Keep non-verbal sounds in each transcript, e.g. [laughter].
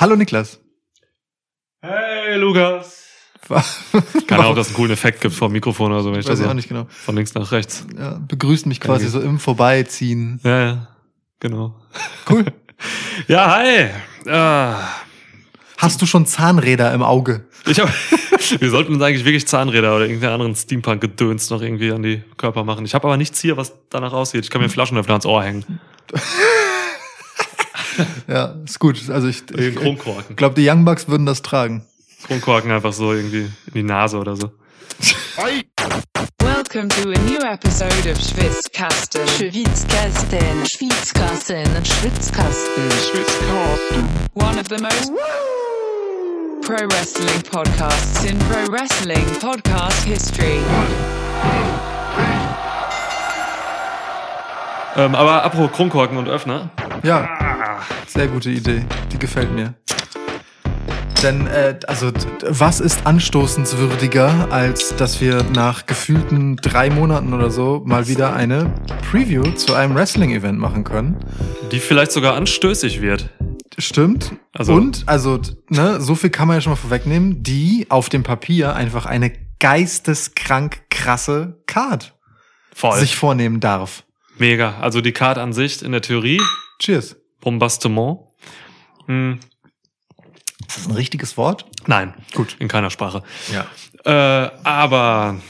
Hallo Niklas. Hey Lukas. Keine Ahnung, ob das einen coolen Effekt gibt vom Mikrofon oder so, wenn ich Weiß das ich auch nicht genau. von links nach rechts. Ja, begrüßt mich quasi Danke. so im Vorbeiziehen. Ja, ja, genau. Cool. [laughs] Ja, hi. Ah, Hast du schon Zahnräder im Auge? ich hab, [laughs] wir sollten uns eigentlich wirklich Zahnräder oder irgendeinen anderen Steampunk-Gedöns noch irgendwie an die Körper machen. Ich habe aber nichts hier, was danach aussieht. Ich kann mir einen Flaschenöffner ans Ohr hängen. [laughs] Ja, ist gut. Also ich, ich glaube, die Young Bucks würden das tragen. Kronkorken einfach so irgendwie in die Nase oder so. Welcome to a new episode of Schwitzkasten. Schwitzkasten, Schwitzkasten, Schwitzkasten, Schwitzkasten. One of the most pro wrestling podcasts in pro wrestling podcast history. Ähm, aber apropos Kronkorken und Öffner. Ja, sehr gute Idee. Die gefällt mir. Denn, äh, also, was ist anstoßenswürdiger, als dass wir nach gefühlten drei Monaten oder so mal wieder eine Preview zu einem Wrestling-Event machen können? Die vielleicht sogar anstößig wird. Stimmt. Also- Und, also, ne, so viel kann man ja schon mal vorwegnehmen, die auf dem Papier einfach eine geisteskrank krasse Card Voll. sich vornehmen darf. Mega. Also die Card an sich in der Theorie, Cheers. Bombastement. Hm, Ist das ein richtiges Wort? nein, Gut. in keiner Sprache. Ja. Äh, aber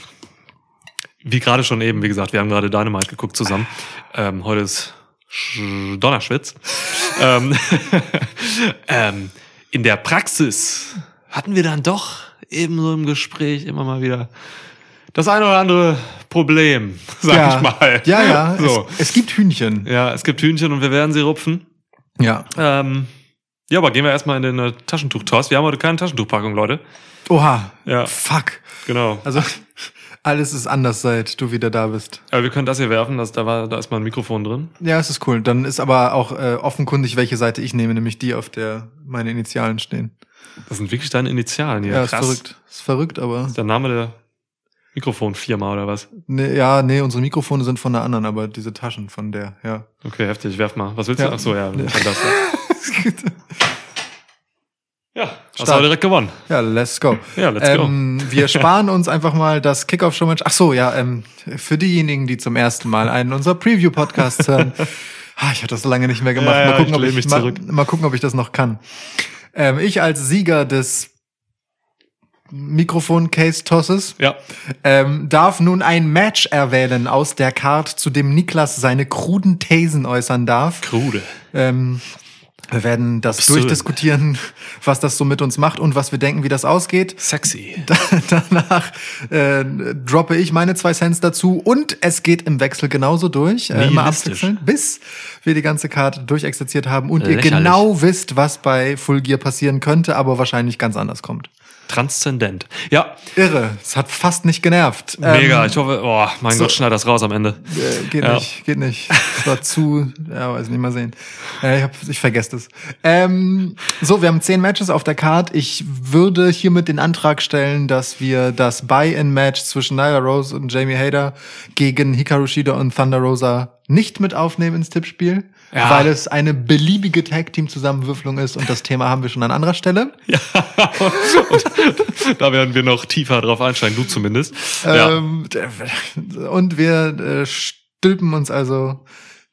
wie gerade schon eben, wie gesagt, wir haben gerade Dynamite geguckt zusammen. Ähm, heute ist Sch Donnerschwitz. [laughs] ähm, [laughs] ähm, in der Praxis hatten wir dann doch eben so im Gespräch immer mal wieder das eine oder andere Problem, [laughs] sag ja. ich mal. Ja, ja. So. Es, es gibt Hühnchen. Ja, es gibt Hühnchen und wir werden sie rupfen. Ja. Ähm, ja, aber gehen wir erstmal in den äh, Taschentuch-Toss. Wir haben heute keine Taschentuchpackung, Leute. Oha. Ja. Fuck. Genau. Also, alles ist anders, seit du wieder da bist. Aber wir können das hier werfen, das, da, war, da ist mal ein Mikrofon drin. Ja, es ist cool. Dann ist aber auch äh, offenkundig, welche Seite ich nehme, nämlich die, auf der meine Initialen stehen. Das sind wirklich deine Initialen. Ja, ist Krass. verrückt. Ist verrückt, aber. Der Name der Mikrofon-Firma oder was? Nee, ja, nee, unsere Mikrofone sind von der anderen, aber diese Taschen von der, ja. Okay, heftig. Werf mal. Was willst Ja. du? Ach so, ja. Ja. Das, ja. [laughs] ja, hast Stark. du direkt gewonnen. ja, let's go. Ja, let's ähm, Wir [laughs] sparen uns einfach mal das Kickoff-Show-Match. Ach so, ja, ähm, für diejenigen, die zum ersten Mal einen unserer Preview-Podcasts hören. [laughs] Ah, ich hatte das so lange nicht mehr gemacht. Ja, mal, gucken, ich ob ich, mich mal, mal gucken, ob ich das noch kann. Ähm, ich als Sieger des Mikrofon-Case-Tosses Ja. ähm, darf nun ein Match erwählen aus der Card, zu dem Niklas seine kruden Thesen äußern darf. Krude. Ähm, wir werden das Absurd. durchdiskutieren, was das so mit uns macht und was wir denken, wie das ausgeht. Sexy. [laughs] Danach äh, droppe ich meine zwei Cents dazu und es geht im Wechsel genauso durch, äh, immer abwechselnd, bis wir die ganze Karte durchexerziert haben und ihr Lächerlich. genau wisst, was bei Full Gear passieren könnte, aber wahrscheinlich ganz anders kommt. Transzendent. Ja, Irre, es hat fast nicht genervt. mega. Ähm, ich hoffe, oh, mein so- Gott, schneid das raus am Ende. Äh, geht Ja. nicht, geht nicht. Es war zu, ja, weiß nicht mal sehen. Äh, ich, hab, ich vergesse das. Ähm, so, wir haben zehn Matches auf der Card. Ich würde hiermit den Antrag stellen, dass wir das Buy-in-Match zwischen Nyla Rose und Jamie Hader gegen Hikaru Shida und Thunder Rosa nicht mit aufnehmen ins Tippspiel, Ja. weil es eine beliebige Tag-Team-Zusammenwürfelung ist und das Thema haben wir schon an anderer Stelle. [laughs] Ja, und da werden wir noch tiefer drauf einsteigen, du zumindest. Ja, Ähm, und wir äh, stülpen uns also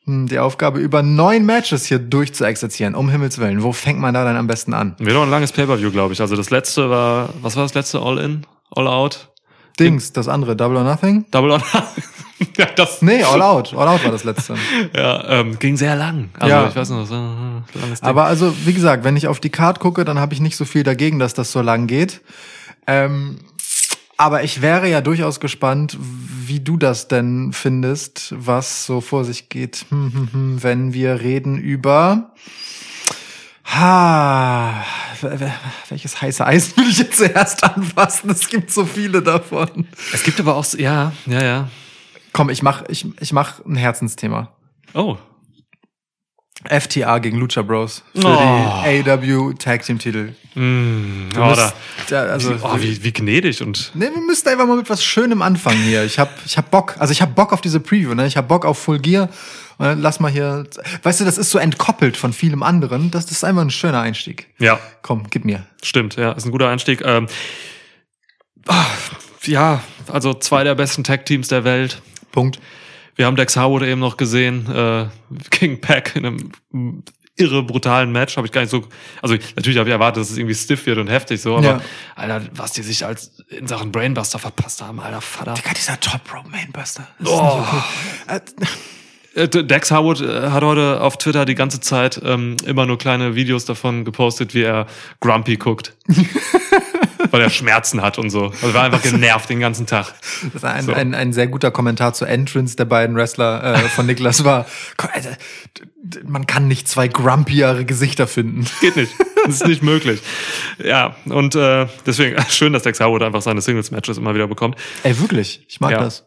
hm, die Aufgabe, über neun Matches hier durchzuexerzieren. Um Himmels Willen. Wo fängt man da dann am besten an? wir haben noch ein langes Pay-Per-View, glaube ich. Also das letzte war, was war das letzte? All-In? All-Out? Dings, das andere, Double or Nothing? Double on [laughs] Ja, das, Nee, All Out. All Out war das letzte. [laughs] ja, ähm, ging sehr lang. Also Ja. ich weiß noch, so, langes Ding. Aber also, wie gesagt, wenn ich auf die Card gucke, dann habe ich nicht so viel dagegen, dass das so lang geht. Ähm, aber ich wäre ja durchaus gespannt, wie du das denn findest, was so vor sich geht, hm, hm, hm, wenn wir reden über Ha, welches heiße Eis will ich jetzt zuerst anfassen? Es gibt so viele davon. es gibt aber auch, so- ja, ja, ja. Komm, ich mach, ich, ich mach ein Herzensthema. Oh, FTA gegen Lucha Bros für Oh. die AW Tag Team Titel. Mm, oh, musst- da, also, wie, oh, wie, wie gnädig und Nee, wir müssen einfach mal mit was Schönem anfangen hier. Ich hab, ich hab Bock. Also ich hab Bock auf diese Preview. Ne? Ich hab Bock auf Full Gear. Und dann lass mal hier. Weißt du, das ist so entkoppelt von vielem anderen. Das ist einfach ein schöner Einstieg. ja, Komm, gib mir. stimmt, ja, ist ein guter Einstieg. Ähm, ah, ja, also zwei der besten Tag-Teams der Welt. Punkt. Wir haben Dex Harwood eben noch gesehen äh, gegen Pack in einem irre brutalen Match. Habe ich gar nicht so. Also natürlich habe ich erwartet, dass es irgendwie stiff wird und heftig so, aber Ja. Alter, was die sich als in Sachen Brainbuster verpasst haben, alter Vater. Digga, dieser Top Rope Mainbuster. Das Oh. Äh, Dex Harwood äh, hat heute auf Twitter die ganze Zeit ähm, immer nur kleine Videos davon gepostet, wie er Grumpy guckt. [laughs] Weil er Schmerzen hat und so. Also war einfach genervt den ganzen Tag. Das ist ein, So. ein, ein sehr guter Kommentar zur Entrance der beiden Wrestler äh, von Niklas war. Man kann nicht zwei grumpiere Gesichter finden. Geht nicht. Das ist nicht [laughs] möglich. Ja, und äh, deswegen [laughs] schön, dass Dex Harwood einfach seine Singles-Matches immer wieder bekommt. Ey, wirklich. Ich mag Ja. das.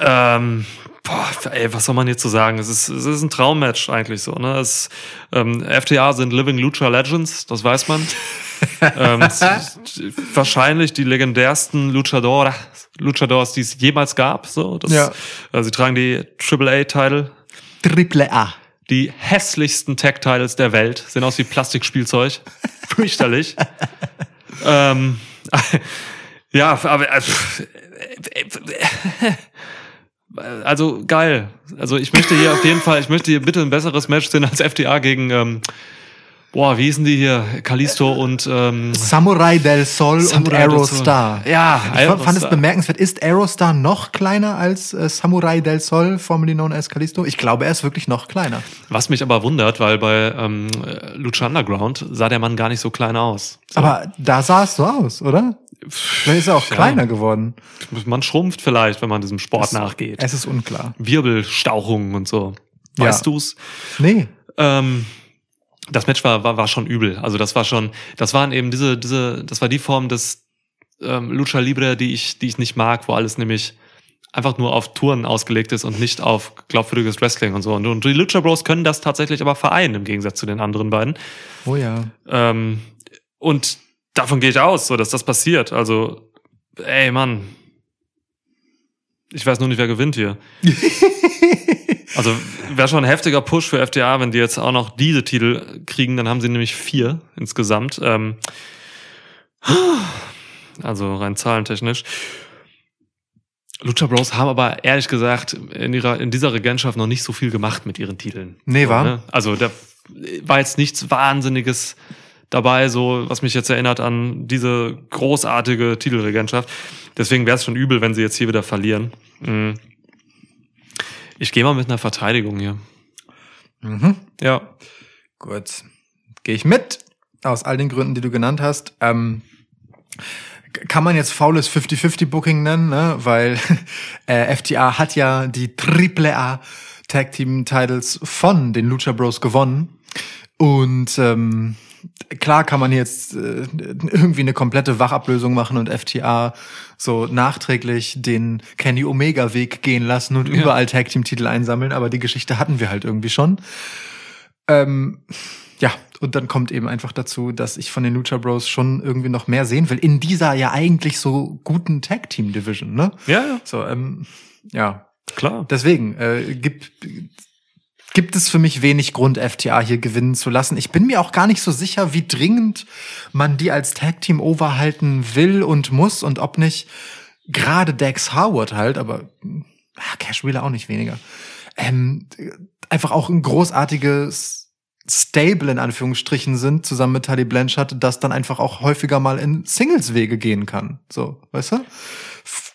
Ähm, boah, ey, was soll man jetzt so sagen? Es ist, es ist ein Traummatch eigentlich so. Ne? Es, ähm, FTA sind Living Lucha Legends, das weiß man. [laughs] ähm, wahrscheinlich die legendärsten Luchador, Luchadors, die es jemals gab. So, das, Ja. äh, sie tragen die AAA-Title. Triple A. Die hässlichsten Tag-Titles der Welt sehen aus wie Plastikspielzeug. [laughs] Fürchterlich. ähm, [laughs] ja, aber äh, also geil. Also ich möchte hier auf jeden Fall, ich möchte hier bitte ein besseres Match sehen als FTA gegen ähm, boah, wie hießen die hier? Kalisto und ähm, Samurai del Sol Samurai und Aerostar. Ja, ich fand, fand es Aerostar. bemerkenswert. Ist Aerostar noch kleiner als äh, Samurai del Sol, formerly known as Kalisto? Ich glaube, er ist wirklich noch kleiner. was mich aber wundert, weil bei ähm, Lucha Underground sah der Mann gar nicht so klein aus. So. Aber da sah es so aus, oder? Vielleicht ist er auch Ja. kleiner geworden. Man schrumpft vielleicht, wenn man diesem Sport nachgeht. Es ist unklar. Wirbelstauchungen und so. Weißt Ja. du's? Nee. Ähm, das Match war, war, war schon übel. Also das war schon, das waren eben diese, diese, das war die Form des ähm, Lucha Libre, die ich, die ich nicht mag, wo alles nämlich einfach nur auf Touren ausgelegt ist und nicht auf glaubwürdiges Wrestling und so. Und, und die Lucha Bros können das tatsächlich aber vereinen, im Gegensatz zu den anderen beiden. Oh ja. Ähm, und davon gehe ich aus, so dass das passiert. Also, ey Mann. Ich weiß nur nicht, wer gewinnt hier. [laughs] also wäre schon ein heftiger Push für FDA, wenn die jetzt auch noch diese Titel kriegen, dann haben sie nämlich vier insgesamt. Ähm, also rein zahlentechnisch. Lucha Bros haben aber ehrlich gesagt in ihrer in dieser Regentschaft noch nicht so viel gemacht mit ihren Titeln. Nee, war? ne? Also da war jetzt nichts Wahnsinniges dabei, so was mich jetzt erinnert an diese großartige Titelregentschaft. Deswegen wäre es schon übel, wenn sie jetzt hier wieder verlieren. Mhm. Ich gehe mal mit einer Verteidigung hier. Mhm. Ja. Gut. Gehe ich mit. Aus all den Gründen, die du genannt hast. Ähm, kann man jetzt faules 50-50-Booking nennen, ne? weil [laughs] äh, FTA hat ja die AAA Tag Team Titles von den Lucha Bros gewonnen. Und ähm, klar kann man jetzt äh, irgendwie eine komplette Wachablösung machen und FTA so nachträglich den Kenny Omega Weg gehen lassen und Ja. überall Tag Team Titel einsammeln, aber die Geschichte hatten wir halt irgendwie schon. Ähm, ja, und dann kommt eben einfach dazu, dass ich von den Lucha Bros schon irgendwie noch mehr sehen will in dieser ja eigentlich so guten Tag Team Division, ne? Ja, ja, So, ähm, ja, klar. deswegen äh, gibt gibt es für mich wenig Grund, FTA hier gewinnen zu lassen. Ich bin mir auch gar nicht so sicher, wie dringend man die als Tag Team overhalten will und muss und ob nicht gerade Dex Howard halt, aber ah, Cash Wheeler auch nicht weniger. Ähm, einfach auch ein großartiges Stable in Anführungsstrichen sind, zusammen mit Tully Blanchard, das dann einfach auch häufiger mal in Singles-Wege gehen kann. So, weißt du?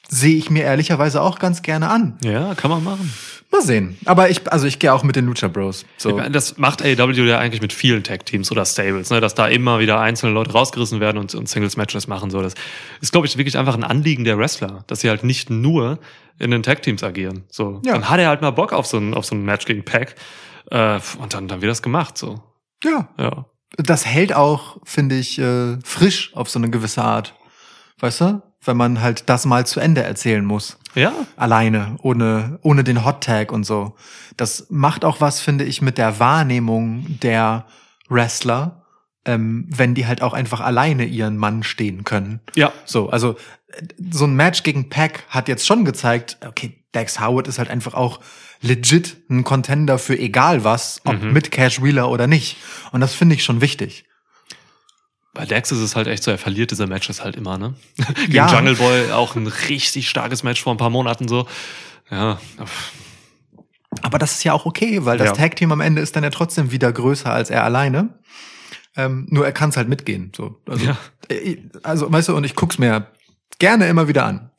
Sehe ich mir ehrlicherweise auch ganz gerne an. Ja, kann man machen. Mal sehen. Aber ich, also ich gehe auch mit den Lucha Bros. So. Das macht AEW ja eigentlich mit vielen Tag-Teams oder Stables, ne? dass da immer wieder einzelne Leute rausgerissen werden und, und Singles-Matches machen. So. Das ist, glaube ich, wirklich einfach ein Anliegen der Wrestler, dass sie halt nicht nur in den Tag-Teams agieren. So. Ja. Dann hat er halt mal Bock auf so ein, auf so ein Match gegen Pack. Äh, und dann, dann wird das gemacht. So. Ja. Ja. Das hält auch, finde ich, äh, frisch auf so eine gewisse Art. Weißt du? Wenn man halt das mal zu Ende erzählen muss. Ja. Alleine, ohne, ohne den Hot Tag und so. Das macht auch was, finde ich, mit der Wahrnehmung der Wrestler, ähm, wenn die halt auch einfach alleine ihren Mann stehen können. Ja. So, also äh, so ein Match gegen Pack hat jetzt schon gezeigt, okay, Dex Howard ist halt einfach auch legit ein Contender für egal was, ob Mhm. mit Cash Wheeler oder nicht. Und das finde ich schon wichtig. Bei Dex ist es halt echt so, er verliert diese Matches halt immer, ne? [laughs] Gegen Ja. Jungle Boy auch ein richtig starkes Match vor ein paar Monaten so. Ja. Aber das ist ja auch okay, weil das Ja. Tag Team am Ende ist dann ja trotzdem wieder größer als er alleine. Ähm, nur er kann es halt mitgehen. So, also, Ja. äh, also weißt du, und ich guck's mir gerne immer wieder an.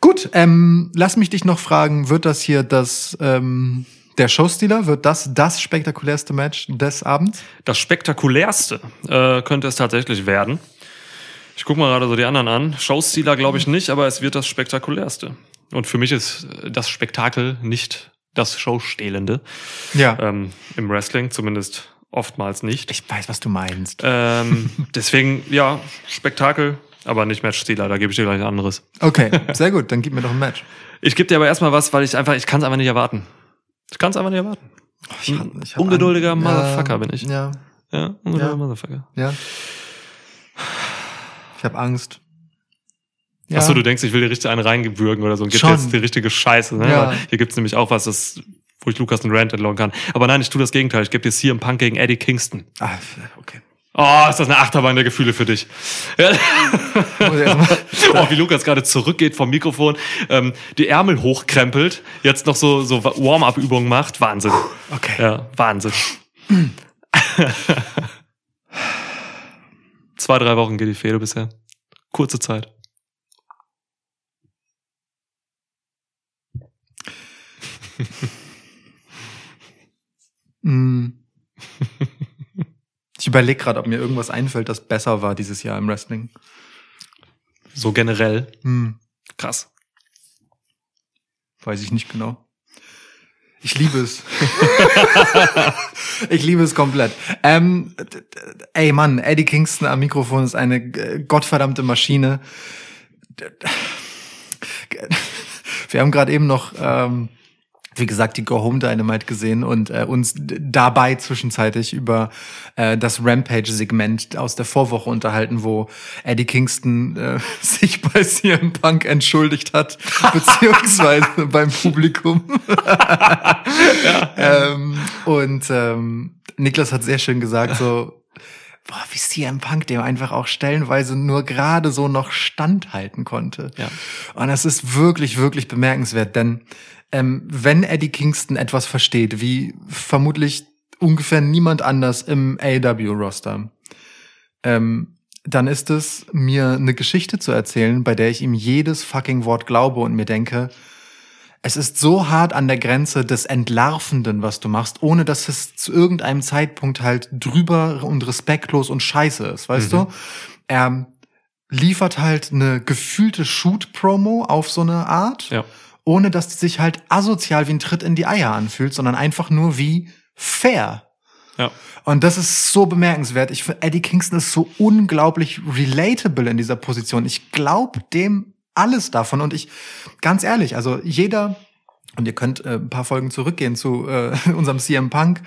Gut, ähm, lass mich dich noch fragen: Wird das hier das ähm, der Showstealer? Wird das das spektakulärste Match des Abends? Das spektakulärste äh, könnte es tatsächlich werden. Ich gucke mal gerade so die anderen an. Showstealer glaube ich nicht, aber es wird das spektakulärste. Und für mich ist äh, das Spektakel nicht das Showstehlende Ja, ähm, im Wrestling, zumindest oftmals nicht. ich weiß, was du meinst. Ähm, [laughs] deswegen, ja, Spektakel, aber nicht Matchstealer, da gebe ich dir gleich ein anderes. Okay, [laughs] sehr gut. Dann gib mir doch ein Match. Ich gebe dir aber erstmal was, weil ich einfach, ich kann es einfach nicht erwarten. Ich kann es einfach nicht erwarten. Ich hab- ich hab Ungeduldiger Angst. Motherfucker bin ich. Ja, Ja, ungeduldiger Ja. Motherfucker. ja. Ich habe Angst. Ja. Achso, du denkst, ich will dir richtig einen reingewürgen oder so und gib Schon. jetzt die richtige Scheiße. Ne? Ja. Hier gibt's nämlich auch was, das, wo ich Lukas einen Rant entlocken kann. Aber nein, ich tue das Gegenteil. Ich gebe dir CM Punk gegen Eddie Kingston. Ah, okay. Oh, ist das eine Achterbahn der Gefühle für dich. Ja. Muss ich erst oh, wie Lukas gerade zurückgeht vom Mikrofon, ähm, die Ärmel hochkrempelt, jetzt noch so, so Warm-up-Übungen macht. Wahnsinn. Okay. Ja, Wahnsinn. Zwei, drei Wochen geht die Fehde bisher. Kurze Zeit. Mm. Ich überlege gerade, ob mir irgendwas einfällt, das besser war dieses Jahr im Wrestling. So generell. Hm, Krass. weiß ich nicht genau. Ich liebe es. [laughs] ich liebe es komplett. Ähm, ey Mann, Eddie Kingston am Mikrofon ist eine gottverdammte Maschine. Wir haben gerade eben noch, ähm, wie gesagt, die Go Home Dynamite gesehen und äh, uns dabei zwischenzeitlich über äh, das Rampage-Segment aus der Vorwoche unterhalten, wo Eddie Kingston äh, [laughs] sich bei CM Punk entschuldigt hat, [laughs] beziehungsweise beim Publikum. [laughs] ähm, und ähm, Niklas hat sehr schön gesagt, so, boah, wie CM Punk dem einfach auch stellenweise nur gerade so noch standhalten konnte. Ja. Und das ist wirklich, wirklich bemerkenswert, denn ähm, wenn Eddie Kingston etwas versteht, wie vermutlich ungefähr niemand anders im AW-Roster, ähm, dann ist es, mir eine Geschichte zu erzählen, bei der ich ihm jedes fucking Wort glaube und mir denke, es ist so hart an der Grenze des Entlarvenden, was du machst, ohne dass es zu irgendeinem Zeitpunkt halt drüber und respektlos und scheiße ist, weißt Mhm. du? Er liefert halt eine gefühlte Shoot-Promo auf so eine Art, Ja. Ohne dass die sich halt asozial wie ein Tritt in die Eier anfühlt, sondern einfach nur wie fair. Ja. Und das ist so bemerkenswert. Ich finde, Eddie Kingston ist so unglaublich relatable in dieser Position. Ich glaube dem alles davon. Und ich, ganz ehrlich, also jeder, und ihr könnt äh, ein paar Folgen zurückgehen zu äh, [laughs] unserem CM Punk,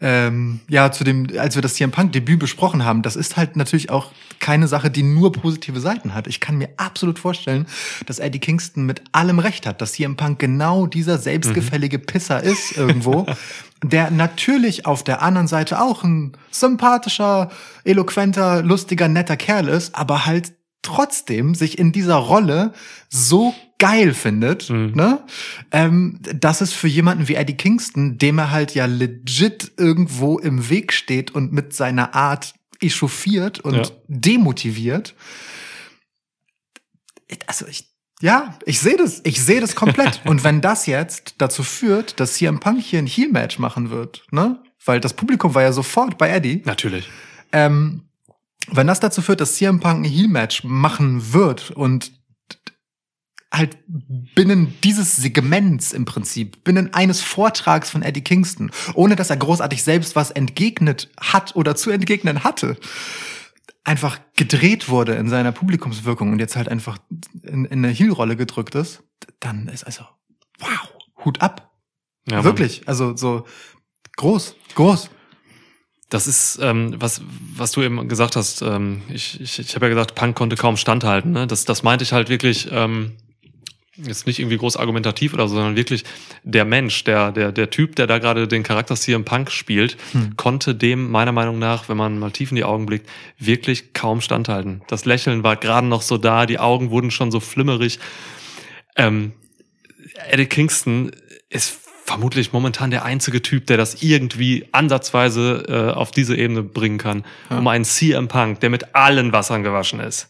ähm, ja, zu dem, als wir das CM Punk Debüt besprochen haben, das ist halt natürlich auch keine Sache, die nur positive Seiten hat. Ich kann mir absolut vorstellen, dass Eddie Kingston mit allem recht hat, dass CM Punk genau dieser selbstgefällige Pisser ist irgendwo, [laughs] der natürlich auf der anderen Seite auch ein sympathischer, eloquenter, lustiger, netter Kerl ist, aber halt trotzdem sich in dieser Rolle so geil findet, Mhm. ne? Ähm, dass es für jemanden wie Eddie Kingston, dem er halt ja legit irgendwo im Weg steht und mit seiner Art echauffiert und Ja. demotiviert. Also ich, ja, ich sehe das, ich sehe das komplett. [laughs] und wenn das jetzt dazu führt, dass CM Punk hier ein Heel-Match machen wird, ne? Weil das Publikum war ja sofort bei Eddie. Natürlich. Ähm, wenn das dazu führt, dass CM Punk ein Heel-Match machen wird und halt binnen dieses Segments im Prinzip, binnen eines Vortrags von Eddie Kingston, ohne dass er großartig selbst was entgegnet hat oder zu entgegnen hatte, einfach gedreht wurde in seiner Publikumswirkung und jetzt halt einfach in, in eine Heel-Rolle gedrückt ist, dann ist also, wow, Hut ab. Ja, Mann. Wirklich. Also so groß, groß. Das ist, ähm, was, was du eben gesagt hast. Ähm, ich ich, ich habe ja gesagt, Punk konnte kaum standhalten. Ne? Das, das meinte ich halt wirklich. Ähm, jetzt nicht irgendwie groß argumentativ oder so, sondern wirklich der Mensch, der, der, der Typ, der da gerade den Charakter CM Punk spielt, Hm. konnte dem meiner Meinung nach, wenn man mal tief in die Augen blickt, wirklich kaum standhalten. Das Lächeln war gerade noch so da, die Augen wurden schon so flimmerig. Ähm, Eddie Kingston ist vermutlich momentan der einzige Typ, der das irgendwie ansatzweise äh, auf diese Ebene bringen kann, Ja. um einen CM Punk, der mit allen Wassern gewaschen ist,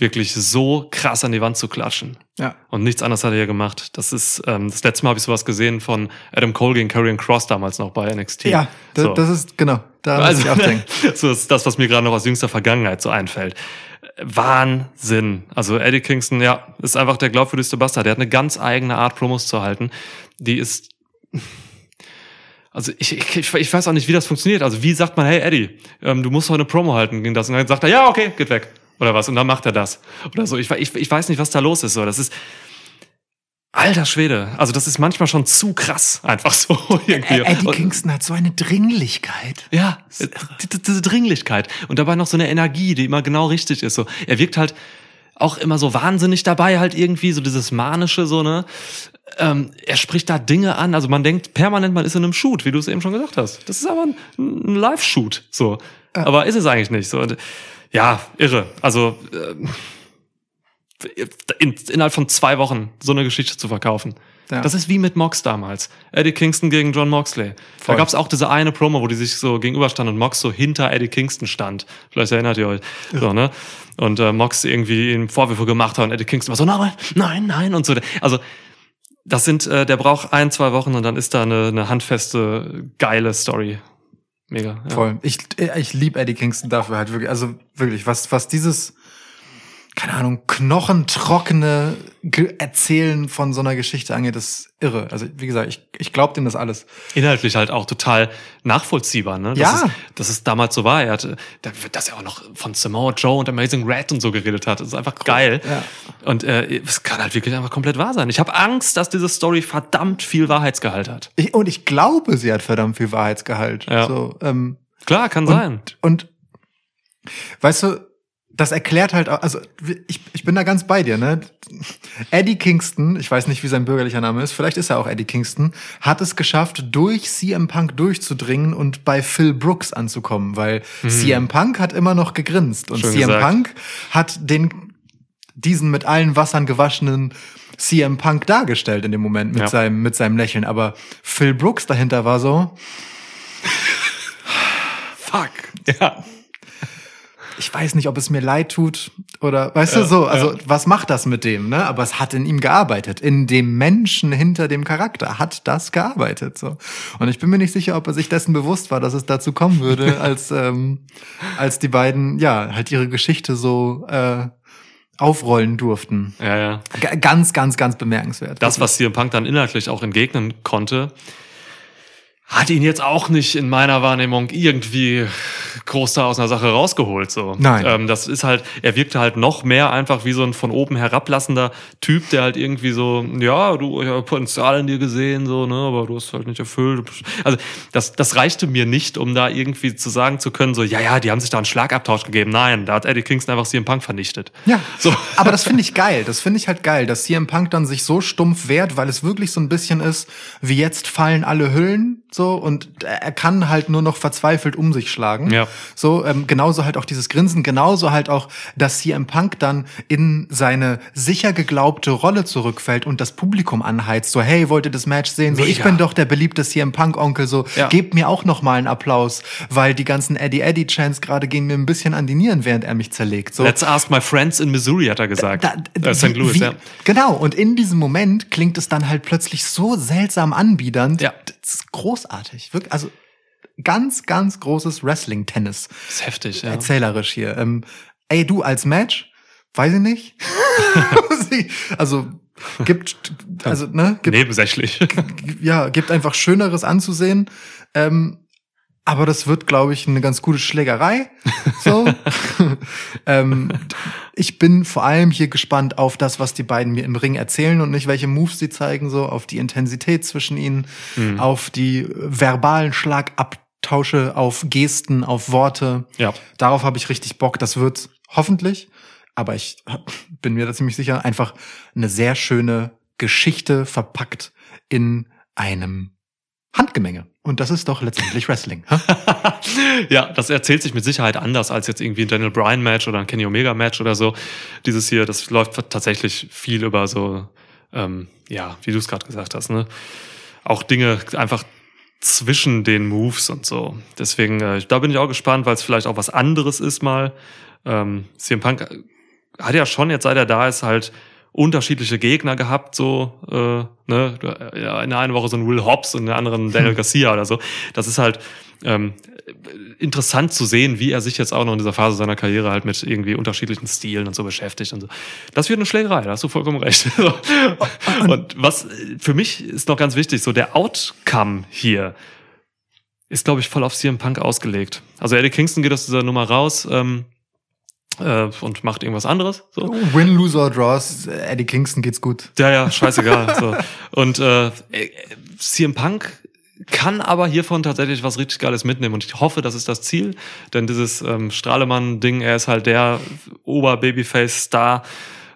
wirklich so krass an die Wand zu klatschen. Ja. Und nichts anderes hat er hier gemacht. Das ist, ähm, das letzte Mal habe ich sowas gesehen von Adam Cole gegen Karrion Cross damals noch bei NXT. Ja, da, so. das ist, genau, da muss also, ich auch denken. [laughs] so ist das, was mir gerade noch aus jüngster Vergangenheit so einfällt. Wahnsinn. Also Eddie Kingston, ja, ist einfach der glaubwürdigste Bastard. Der hat eine ganz eigene Art, Promos zu halten. Die ist, also ich, ich, ich weiß auch nicht, wie das funktioniert. Also wie sagt man, hey Eddie, ähm, du musst heute eine Promo halten gegen das. Und dann sagt er, ja, okay, geht weg. Oder was. Und dann macht er das. Oder so. Ich, ich, ich weiß nicht, was da los ist. So, das ist, alter Schwede. Also das ist manchmal schon zu krass. Einfach so [laughs] irgendwie. Eddie Und- Kingston hat so eine Dringlichkeit. ja, die- diese Dringlichkeit und dabei noch so eine Energie, die immer genau richtig ist. So, er wirkt halt auch immer so wahnsinnig dabei, halt irgendwie so dieses manische, so ne. Ähm, er spricht da Dinge an, also man denkt permanent, man ist in einem Shoot, wie du es eben schon gesagt hast. Das ist aber ein, ein Live-Shoot, so. Aber ist es eigentlich nicht so. Und, ja, irre. Also ähm, in, innerhalb von zwei Wochen so eine Geschichte zu verkaufen. Ja. Das ist wie mit Mox damals. Eddie Kingston gegen John Moxley. Voll. Da gab es auch diese eine Promo, wo die sich so gegenüberstanden und Mox so hinter Eddie Kingston stand. Vielleicht erinnert ihr euch. So, ne? Und äh, Mox irgendwie ihm Vorwürfe gemacht hat und Eddie Kingston war so, nein, nein, nein und so. Also das sind, äh, der braucht ein, zwei Wochen und dann ist da eine, eine handfeste, geile Story. Mega. Ja. Voll. Ich, ich liebe Eddie Kingston dafür halt wirklich. Also wirklich, was, was dieses, keine Ahnung, knochentrockene Ge Erzählen von so einer Geschichte angeht, ist irre. Also wie gesagt, ich, ich glaube dem das alles. Inhaltlich halt auch total nachvollziehbar, ne? Dass Ja. Es, dass es damals so war. Er hatte, da- dass er auch noch von Samoa Joe und Amazing Red und so geredet hat. Das ist einfach geil. Ja. Und äh, es kann halt wirklich einfach komplett wahr sein. Ich habe Angst, dass diese Story verdammt viel Wahrheitsgehalt hat. Ich, und ich glaube, sie hat verdammt viel Wahrheitsgehalt. Ja. So, ähm, Klar, kann sein. Und, und weißt du, das erklärt halt, auch- also ich, ich bin da ganz bei dir, ne? Eddie Kingston, ich weiß nicht, wie sein bürgerlicher Name ist, vielleicht ist er auch Eddie Kingston, hat es geschafft, durch CM Punk durchzudringen und bei Phil Brooks anzukommen, weil CM Punk hat immer noch gegrinst und Schön CM gesagt. Punk hat den diesen mit allen Wassern gewaschenen CM Punk dargestellt in dem Moment mit Ja. seinem mit seinem Lächeln, aber Phil Brooks dahinter war so, Fuck. Ja. Ich weiß nicht, ob es mir leid tut oder weißt du Ja, so, also ja. was macht das mit dem, ne? Aber es hat in ihm gearbeitet, in dem Menschen hinter dem Charakter hat das gearbeitet so. Und ich bin mir nicht sicher, ob er sich dessen bewusst war, dass es dazu kommen würde, [laughs] als ähm, als die beiden ja halt ihre Geschichte so äh, aufrollen durften. Ja, ja. G ganz, ganz, ganz bemerkenswert. Das, was CM Punk dann inhaltlich auch entgegnen konnte, hat ihn jetzt auch nicht in meiner Wahrnehmung irgendwie groß da aus einer Sache rausgeholt. So. Nein. Ähm, das ist halt, er wirkte halt noch mehr einfach wie so ein von oben herablassender Typ, der halt irgendwie so, ja, du, ich habe Potenzial in dir gesehen, so, ne, aber du hast halt nicht erfüllt. Also das, das reichte mir nicht, um da irgendwie zu sagen zu können, so, ja, ja, die haben sich da einen Schlagabtausch gegeben. Nein, da hat Eddie Kingston einfach CM Punk vernichtet. Ja, So. aber das finde ich geil. Das finde ich halt geil, dass CM Punk dann sich so stumpf wehrt, weil es wirklich so ein bisschen ist, wie jetzt fallen alle Hüllen, so, und er kann halt nur noch verzweifelt um sich schlagen. Ja. So, ähm, genauso halt auch dieses Grinsen, genauso halt auch, dass CM Punk dann in seine sicher geglaubte Rolle zurückfällt und das Publikum anheizt, so, hey, wollt ihr das Match sehen? So, ich Mega. bin doch der beliebte CM Punk Onkel, so, Ja. gebt mir auch noch mal einen Applaus, weil die ganzen Eddie Eddie Chants gerade gehen mir ein bisschen an die Nieren, während er mich zerlegt, so. Let's ask my friends in Missouri, hat er gesagt. Da, äh, St. wie- Louis, wie, ja. Genau, und in diesem Moment klingt es dann halt plötzlich so seltsam anbiedernd. Ja. Das ist großartig. Wirklich, also ganz, ganz großes Wrestling-Tennis. Ist heftig, ja. Erzählerisch hier. Ähm, ey, du als Match? Weiß ich nicht. [laughs] [laughs] also gibt, also, ne, gibt, Nebensächlich. ja, gibt einfach Schöneres anzusehen. Ähm, aber das wird, glaube ich, eine ganz gute Schlägerei. So. [laughs] ähm, ich bin vor allem hier gespannt auf das, was die beiden mir im Ring erzählen und nicht welche Moves sie zeigen, so auf die Intensität zwischen ihnen, Mhm. auf die verbalen Schlagabtausche, auf Gesten, auf Worte. Ja. Darauf habe ich richtig Bock. Das wird hoffentlich, aber ich bin mir da ziemlich sicher, einfach eine sehr schöne Geschichte verpackt in einem Handgemenge. Und das ist doch letztendlich Wrestling. [laughs] ja, das erzählt sich mit Sicherheit anders als jetzt irgendwie ein Daniel Bryan Match oder ein Kenny Omega Match oder so. Dieses hier, das läuft tatsächlich viel über so, ähm, ja, wie du es gerade gesagt hast, ne? Auch Dinge einfach zwischen den Moves und so. Deswegen, äh, da bin ich auch gespannt, weil es vielleicht auch was anderes ist mal. Ähm, CM Punk hat ja schon jetzt, seit er da ist, halt unterschiedliche Gegner gehabt, so, äh, ne, in der einen Woche so ein Will Hobbs und in der anderen Daniel [laughs] Garcia oder so. Das ist halt ähm, interessant zu sehen, wie er sich jetzt auch noch in dieser Phase seiner Karriere halt mit irgendwie unterschiedlichen Stilen und so beschäftigt und so. Das wird eine Schlägerei, da hast du vollkommen recht. [laughs] und was äh, für mich ist noch ganz wichtig, so der Outcome hier ist, glaube ich, voll auf CM Punk ausgelegt. Also Eddie Kingston geht aus dieser Nummer raus, ähm, äh, und macht irgendwas anderes. So. Win, Loser, Draws, Eddie Kingston geht's gut. Ja, ja, scheißegal. so. Und äh, äh, CM Punk kann aber hiervon tatsächlich was richtig Geiles mitnehmen. Und ich hoffe, das ist das Ziel. Denn dieses ähm, Strahlemann-Ding, er ist halt der Ober-Babyface-Star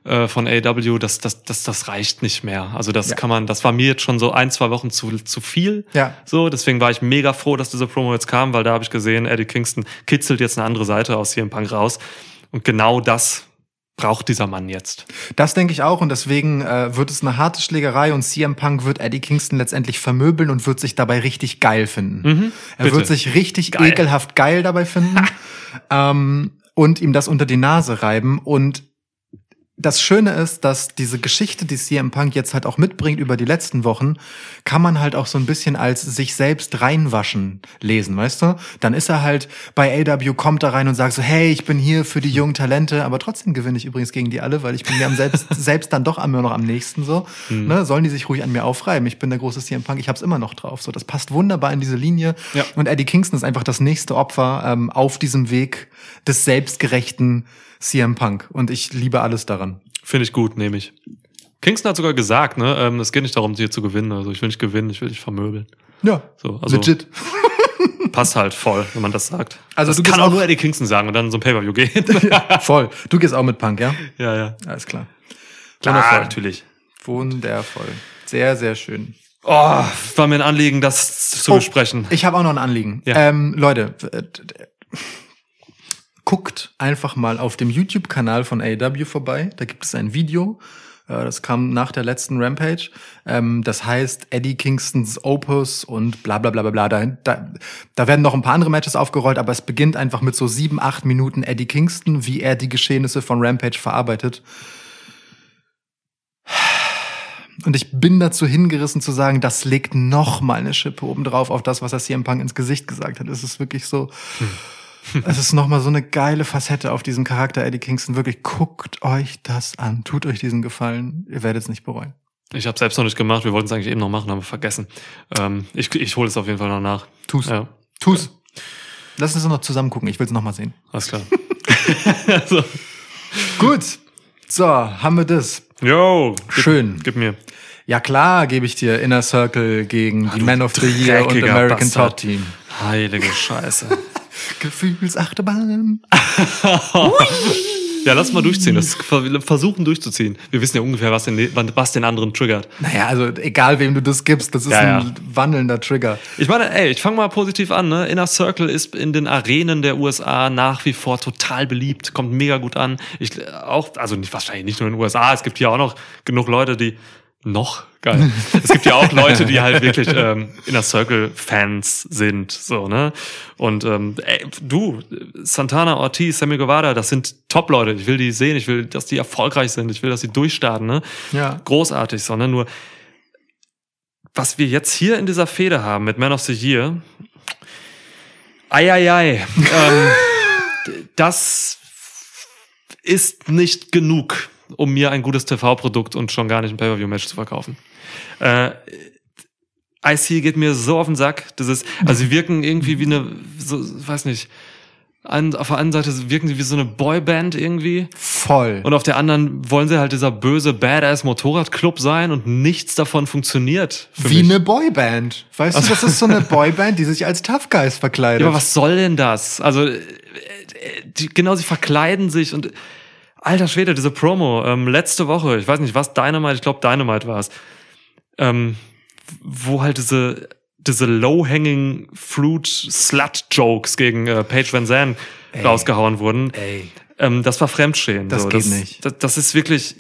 äh, von AW, das, das, das, das reicht nicht mehr. Also das Ja. kann man, das war mir jetzt schon so ein, zwei Wochen zu, zu viel. Ja. So, deswegen war ich mega froh, dass diese Promo jetzt kam, weil da habe ich gesehen, Eddie Kingston kitzelt jetzt eine andere Seite aus CM Punk raus. Und genau das braucht dieser Mann jetzt. Das denke ich auch und deswegen äh, wird es eine harte Schlägerei und CM Punk wird Eddie Kingston letztendlich vermöbeln und wird sich dabei richtig geil finden. er Mhm. bitte. wird sich richtig Geil. ekelhaft geil dabei finden [laughs] ähm, und ihm das unter die Nase reiben und das Schöne ist, dass diese Geschichte, die CM Punk jetzt halt auch mitbringt über die letzten Wochen, kann man halt auch so ein bisschen als sich selbst reinwaschen lesen, weißt du? Dann ist er halt bei AW, kommt da rein und sagt so, hey, ich bin hier für die jungen Talente, aber trotzdem gewinne ich übrigens gegen die alle, weil ich bin mir am selbst, [laughs] selbst dann doch immer noch am nächsten so. Ne? Sollen die sich ruhig an mir aufreiben? Ich bin der große CM Punk, ich hab's immer noch drauf. So, das passt wunderbar in diese Linie. Ja. Und Eddie Kingston ist einfach das nächste Opfer ähm, auf diesem Weg des selbstgerechten CM Punk. Und ich liebe alles daran. Finde ich gut, nehme ich. Kingston hat sogar gesagt, ne, ähm, es geht nicht darum, hier zu gewinnen. Also ich will nicht gewinnen, ich will dich vermöbeln. Ja, So, also legit. [laughs] passt halt voll, wenn man das sagt. Also das du kann auch auch- nur Eddie Kingston sagen und dann so ein Pay-Per-View gehen. [laughs] Voll. Du gehst auch mit Punk, ja? ja, ja. Alles klar. Klar, Wundervoll. natürlich. Wundervoll. Sehr, sehr schön. Oh, war mir ein Anliegen, das zu Oh, besprechen. Ich habe auch noch ein Anliegen. Ja. Ähm, Leute, äh, guckt einfach mal auf dem YouTube-Kanal von AEW vorbei. Da gibt es ein Video. Äh, Das kam nach der letzten Rampage. Ähm, Das heißt Eddie Kingstons Opus und bla bla bla bla. Da, da, da werden noch ein paar andere Matches aufgerollt, aber es beginnt einfach mit so sieben, acht Minuten Eddie Kingston, wie er die Geschehnisse von Rampage verarbeitet. Und ich bin dazu hingerissen zu sagen, das legt noch mal eine Schippe obendrauf auf das, was er CM Punk ins Gesicht gesagt hat. Es ist wirklich so, [laughs] es ist noch mal so eine geile Facette auf diesem Charakter Eddie Kingston. Wirklich, guckt euch das an. Tut euch diesen Gefallen. Ihr werdet es nicht bereuen. Ich habe selbst noch nicht gemacht. Wir wollten es eigentlich eben noch machen, haben wir vergessen. Ähm, ich ich hole es auf jeden Fall noch nach. Tu's. Ja, Tu's. Lass uns noch zusammen gucken. Ich will es noch mal sehen. alles klar. [laughs] so. Gut. So, haben wir das. Gib, Schön. Gib mir. Ja klar, gebe ich dir Inner Circle gegen die du Man of the Year und American Bastard. Top Team. Heilige Scheiße. Gefühlsachterbahn. [laughs] ja, lass mal durchziehen. Das ver- versuchen durchzuziehen. Wir wissen ja ungefähr, was den, was den anderen triggert. Naja, also egal wem du das gibst, das ist Ja, ja. ein wandelnder Trigger. Ich meine, ey, ich fange mal positiv an. Ne? Inner Circle ist in den Arenen der USA nach wie vor total beliebt, kommt mega gut an. Ich auch, also nicht wahrscheinlich nicht nur in den USA. Es gibt hier auch noch genug Leute, die noch geil. es gibt ja auch Leute, die halt wirklich ähm, Inner Circle Fans sind, so ne. Und ähm, ey, du, Santana, Ortiz, Sammy Guevara, das sind Top-Leute. Ich will die sehen. Ich will, dass die erfolgreich sind. Ich will, dass sie durchstarten. Ne? Ja. großartig, sondern nur, was wir jetzt hier in dieser Fehde haben mit Man of the Year, eieiei, ähm, [laughs] das ist nicht genug, um mir ein gutes TV-Produkt und schon gar nicht ein Pay-Per-View-Match zu verkaufen. Äh, IC geht mir so auf den Sack. Das ist, also sie wirken irgendwie wie eine, so, weiß nicht, an, auf der einen Seite wirken sie wie so eine Boyband irgendwie. Voll. Und auf der anderen wollen sie halt dieser böse Badass Motorradclub sein und nichts davon funktioniert. für Wie mich. eine Boyband. Weißt du, das ist so eine Boyband, die sich als Tough Guys verkleidet. Ja, aber was soll denn das? Also, äh, äh, die, genau, sie verkleiden sich und alter Schwede, diese Promo, ähm, letzte Woche, ich weiß nicht, was Dynamite, ich glaube Dynamite war es, ähm, wo halt diese, diese low-hanging fruit slut Jokes gegen äh, Paige Van Zandt rausgehauen wurden. Ey. Ähm, das war Fremdschämen. Das so. geht das, nicht. Das, das ist wirklich,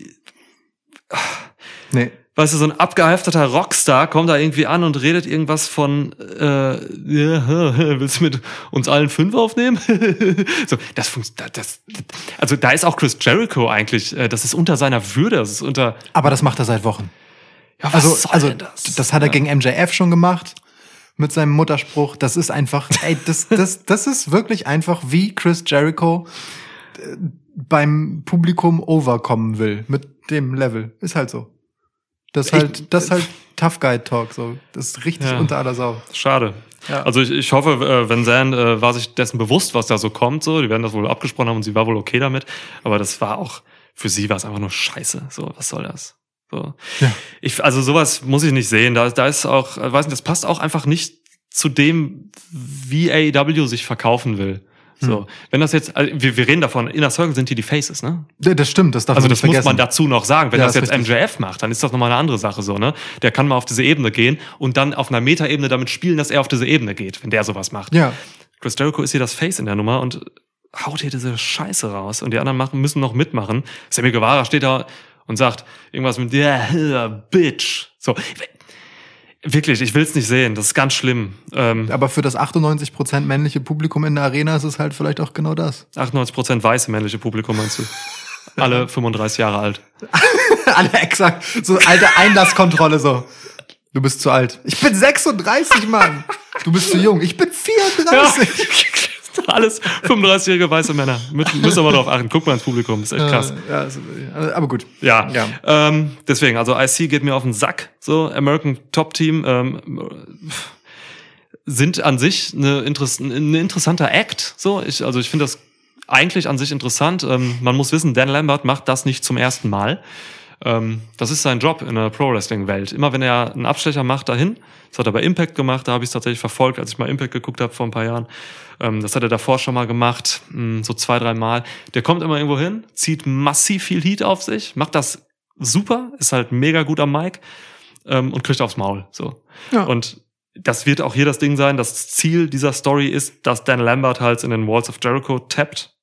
Nee. Weißt du, so ein abgehalfterter Rockstar kommt da irgendwie an und redet irgendwas von, äh, [laughs] willst du mit uns allen fünf aufnehmen? [laughs] so, das funktioniert, das, also da ist auch Chris Jericho eigentlich, äh, das ist unter seiner Würde, das ist unter, Aber das macht er seit Wochen. ja, was Also, soll also denn das? das? hat er Ja. gegen MJF schon gemacht. Mit seinem Mutterspruch. Das ist einfach, ey, das, das, das ist wirklich einfach, wie Chris Jericho äh, beim Publikum overkommen will. Mit dem Level. Ist halt so. Das ist halt, das ist halt Tough Guy Talk, so. Das ist richtig Ja. unter aller Sau. Schade. Ja. Also ich, ich hoffe, äh, Van Zandt äh, war sich dessen bewusst, was da so kommt. So, die werden das wohl abgesprochen haben und sie war wohl okay damit. Aber das war auch für sie war es einfach nur Scheiße. So, was soll das? So. Ja. Ich, also sowas muss ich nicht sehen. Da, da ist auch, äh, weiß nicht, das passt auch einfach nicht zu dem, wie AEW sich verkaufen will. So, Hm. wenn das jetzt, also wir, wir reden davon, Inner Circle sind hier die Faces, ne? Ja, Das stimmt, das darf Also man das nicht muss vergessen. man dazu noch sagen. Wenn Ja, das ist jetzt richtig. MJF macht, dann ist das nochmal eine andere Sache so, ne? Der kann mal auf diese Ebene gehen und dann auf einer Metaebene damit spielen, dass er auf diese Ebene geht, wenn der sowas macht. Ja. Chris Jericho ist hier das Face in der Nummer und haut hier diese Scheiße raus und die anderen machen, müssen noch mitmachen. Sammy Guevara steht da und sagt irgendwas mit yeah, Bitch. So. Wirklich, ich will's nicht sehen. Das ist ganz schlimm. Ähm, Aber für das 98% männliche Publikum in der Arena ist es halt vielleicht auch genau das. 98% weiße männliche Publikum meinst du? Alle [laughs] 35 Jahre alt. [laughs] Alle exakt. So alte Einlasskontrolle so. Du bist zu alt. Ich bin 36, Mann. Du bist zu jung. Ich bin 34. [laughs] [laughs] Alles 35-jährige weiße Männer. Mü- Müssen wir mal drauf achten. Guck mal ins Publikum. Das ist echt krass. Ja, also, aber gut. Ja, Ja. Ähm, deswegen, also IC geht mir auf den Sack, so American Top Team ähm, sind an sich eine, Interess ein interessanter Act, so ich, also ich finde das eigentlich an sich interessant. Ähm, man muss wissen, Dan Lambert macht das nicht zum ersten Mal. Ähm, das ist sein Job in der Pro Wrestling Welt. Immer wenn er einen Abstecher macht dahin, das hat er bei Impact gemacht, da habe ich es tatsächlich verfolgt, als ich mal Impact geguckt habe vor ein paar Jahren. Ähm, das hat er davor schon mal gemacht, mh, so zwei, drei Mal. Der kommt immer irgendwo hin, zieht massiv viel Heat auf sich, macht das super, ist halt mega gut am Mic ähm, und kriegt aufs Maul. So. Ja. Und das wird auch hier das Ding sein. Das Ziel dieser Story ist, dass Dan Lambert halt in den Walls of Jericho tappt.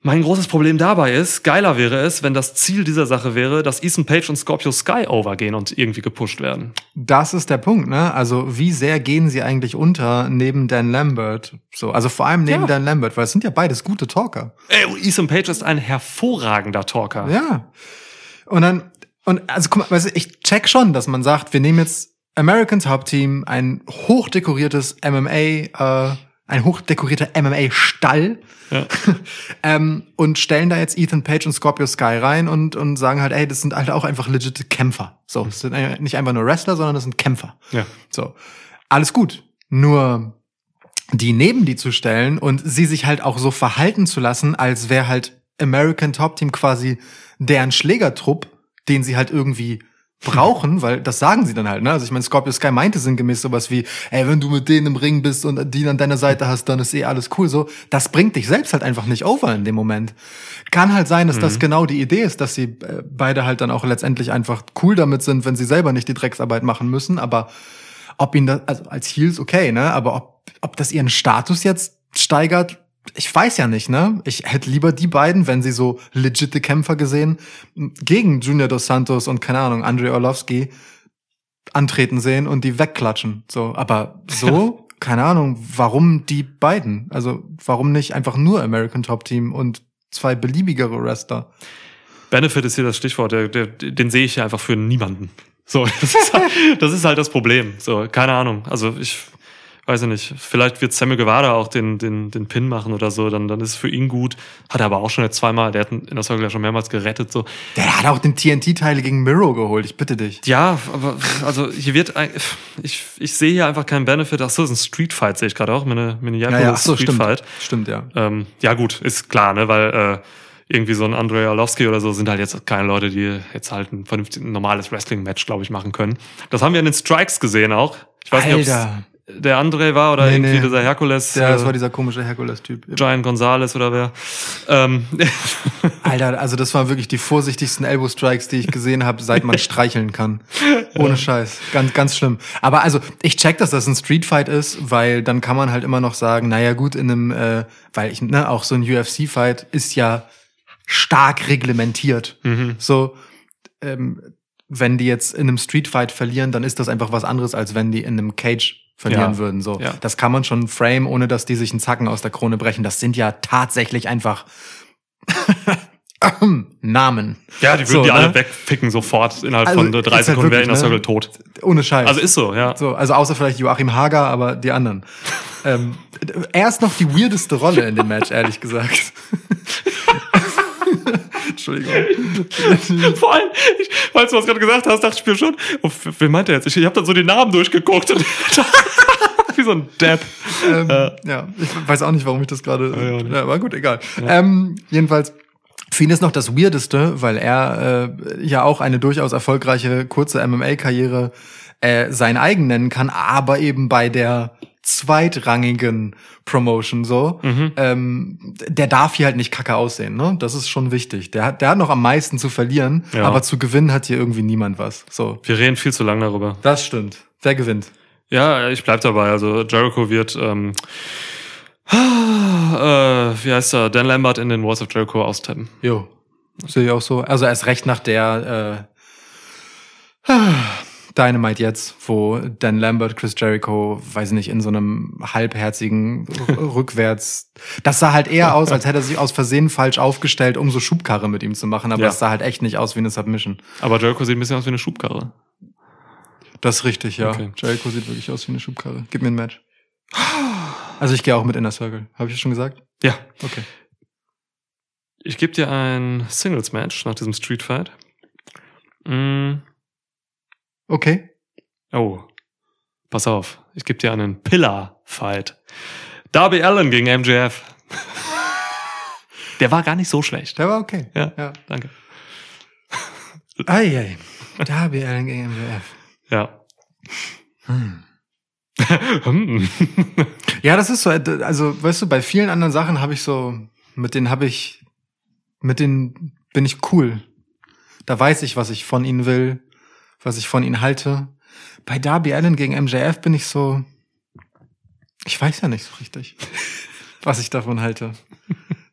Mein großes Problem dabei ist, geiler wäre es, wenn das Ziel dieser Sache wäre, dass Ethan Page und Scorpio Sky overgehen und irgendwie gepusht werden. Das ist der Punkt, ne? Also, wie sehr gehen sie eigentlich unter neben Dan Lambert? So, also vor allem neben Ja. Dan Lambert, weil es sind ja beides gute Talker. Ey, Ethan Page ist ein hervorragender Talker. Ja. Und dann, und also guck mal, weißt du, ich check schon, dass man sagt, wir nehmen jetzt Americans Hauptteam, ein hochdekoriertes MMA, äh, ein hochdekorierter MMA-Stall Ja. [laughs] ähm, und stellen da jetzt Ethan Page und Scorpio Sky rein und, und sagen halt, ey, das sind halt auch einfach legit Kämpfer. So, das sind nicht einfach nur Wrestler, sondern das sind Kämpfer. Ja. So, alles gut. Nur die neben die zu stellen und sie sich halt auch so verhalten zu lassen, als wäre halt American Top Team quasi deren Schlägertrupp, den sie halt irgendwie brauchen, weil das sagen sie dann halt, ne? Also ich meine, Scorpio Sky meinte sinngemäß sowas wie, ey, wenn du mit denen im Ring bist und die an deiner Seite hast, dann ist eh alles cool. So, das bringt dich selbst halt einfach nicht over in dem Moment. Kann halt sein, dass das genau die Idee ist, dass sie äh, beide halt dann auch letztendlich einfach cool damit sind, wenn sie selber nicht die Drecksarbeit machen müssen, aber ob ihn das, also als Heels okay, ne? Aber ob, ob das ihren Status jetzt steigert, ich weiß ja nicht, ne? Ich hätte lieber die beiden, wenn sie so legitime Kämpfer gesehen, gegen Junior Dos Santos und keine Ahnung, Andrei Orlovsky antreten sehen und die wegklatschen. So, aber so, [laughs] keine Ahnung, warum die beiden? Also, warum nicht einfach nur American Top Team und zwei beliebigere Wrestler? Benefit ist hier das Stichwort, der, der, den sehe ich hier einfach für niemanden. So, das ist, halt, das ist halt das Problem. So, keine Ahnung. Also ich weiß ich nicht, vielleicht wird Samuel Guevara auch den, den, den Pin machen oder so, dann, dann ist es für ihn gut. Hat er aber auch schon jetzt zweimal, der hat in der Circle ja schon mehrmals gerettet, so. Der hat auch den TNT-Teil gegen Miro geholt, ich bitte dich. Ja, aber also hier wird ein, ich, ich sehe hier einfach keinen Benefit. Ach so, ist ein Street Fight, sehe ich gerade auch. Meine, meine Ja, ja, ach so, Street stimmt. Fight. Stimmt, ja. Ähm, ja, gut, ist klar, ne, weil äh, irgendwie so ein Andrei Arlovski oder so sind halt jetzt keine Leute, die jetzt halt ein vernünftig ein normales Wrestling-Match, glaube ich, machen können. Das haben wir in den Strikes gesehen auch. Ich weiß nicht, ob Alter. Der André war oder Nee, irgendwie nee. dieser Herkules. Ja, das äh, war dieser komische Herkules-Typ. Giant Gonzalez oder wer. Ähm, [laughs] Alter, also das waren wirklich die vorsichtigsten Elbow-Strikes, die ich gesehen habe, seit man [laughs] streicheln kann. Ohne Scheiß. Ganz, ganz schlimm. Aber also, ich check, dass das ein Street-Fight ist, weil dann kann man halt immer noch sagen, naja gut, in einem, äh, weil ich, ne, auch so ein UFC-Fight ist ja stark reglementiert. So, ähm, wenn die jetzt in einem Street-Fight verlieren, dann ist das einfach was anderes, als wenn die in einem Cage verlieren Ja. würden. So, Ja. das kann man schon frame, ohne dass die sich einen Zacken aus der Krone brechen. Das sind ja tatsächlich einfach [laughs] Namen. ja, die würden So, die ne? alle wegpicken sofort. Innerhalb Also, von drei ist halt Sekunden wäre in der wirklich, Circle ne? tot. Ohne Scheiß. Also ist so, ja. so, also außer vielleicht Joachim Hager, aber die anderen. [laughs] ähm, er ist noch die weirdeste Rolle in dem Match, ehrlich gesagt. [laughs] Entschuldigung. [laughs] Vor allem, ich, falls du was gerade gesagt hast, dachte ich mir schon, oh, wer meint er jetzt? Ich, ich habe dann so den Namen durchgeguckt und [laughs] wie so ein Depp. ähm, Äh. ja, ich weiß auch nicht, warum ich das gerade. Ja, ja. Ja, aber gut, egal. Ähm, jedenfalls. Für ihn ist noch das Weirdeste, weil er äh, ja auch eine durchaus erfolgreiche kurze MMA-Karriere äh, sein eigen nennen kann, aber eben bei der zweitrangigen Promotion so. Mhm. Ähm, der darf hier halt nicht kacke aussehen, ne? Das ist schon wichtig. Der hat, der hat noch am meisten zu verlieren, Ja. aber zu gewinnen hat hier irgendwie niemand was. So. Wir reden viel zu lang darüber. Das stimmt. Wer gewinnt? Ja, ich bleib dabei. Also Jericho wird, ähm, [sighs] äh, wie heißt er, Dan Lambert in den Walls of Jericho austappen. Jo, sehe ich auch so. Also erst recht nach der äh, [sighs] Dynamite jetzt, wo Dan Lambert, Chris Jericho, weiß nicht, in so einem halbherzigen [laughs] rückwärts. Das sah halt eher aus, als hätte er sich aus Versehen falsch aufgestellt, um so Schubkarre mit ihm zu machen, aber Ja. es sah halt echt nicht aus wie eine Submission. Aber Jericho sieht ein bisschen aus wie eine Schubkarre. Das ist richtig, ja. Okay. Jericho sieht wirklich aus wie eine Schubkarre. Gib mir ein Match. Also ich gehe auch mit Inner Circle. Habe ich das schon gesagt? Ja. Okay. Ich gebe dir ein Singles-Match nach diesem Street Fight. Mm, Okay. oh, pass auf. Ich gebe dir einen Pillar-Fight. Darby Allen gegen MJF. Der war gar nicht so schlecht. Der war okay. Ja, Ja. danke. Eieiei. Darby Allen gegen MJF. Ja. Hm. Hm. [laughs] Ja, das ist so, also weißt du, bei vielen anderen Sachen habe ich so, mit denen habe ich, mit denen bin ich cool. Da weiß ich, was ich von ihnen will, was ich von ihnen halte. Bei Darby Allen gegen MJF bin ich so, ich weiß ja nicht so richtig, [laughs] was ich davon halte.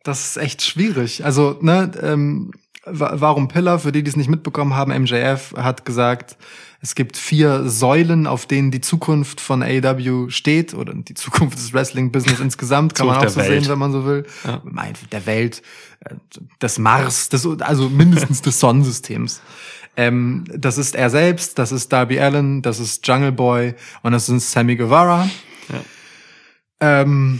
Das ist echt schwierig. Also, ne, ähm, wa- warum Pillar? Für die, die es nicht mitbekommen haben, MJF hat gesagt, es gibt vier Säulen, auf denen die Zukunft von AEW steht oder die Zukunft des Wrestling-Business insgesamt, kann man auch so Welt. sehen, wenn man so will. Ja. Der Welt, äh, des Mars, des, also mindestens des Sonnensystems. Ähm, das ist er selbst, das ist Darby Allen, das ist Jungle Boy und das ist Sammy Guevara. Ähm,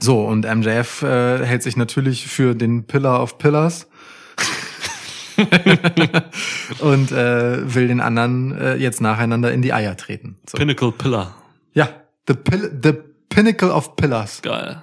so, und MJF äh, hält sich natürlich für den Pillar of Pillars. [laughs] und äh, will den anderen äh, jetzt nacheinander in die Eier treten. So. Pinnacle Pillar. Ja, the, Pill the Pinnacle of Pillars. Geil.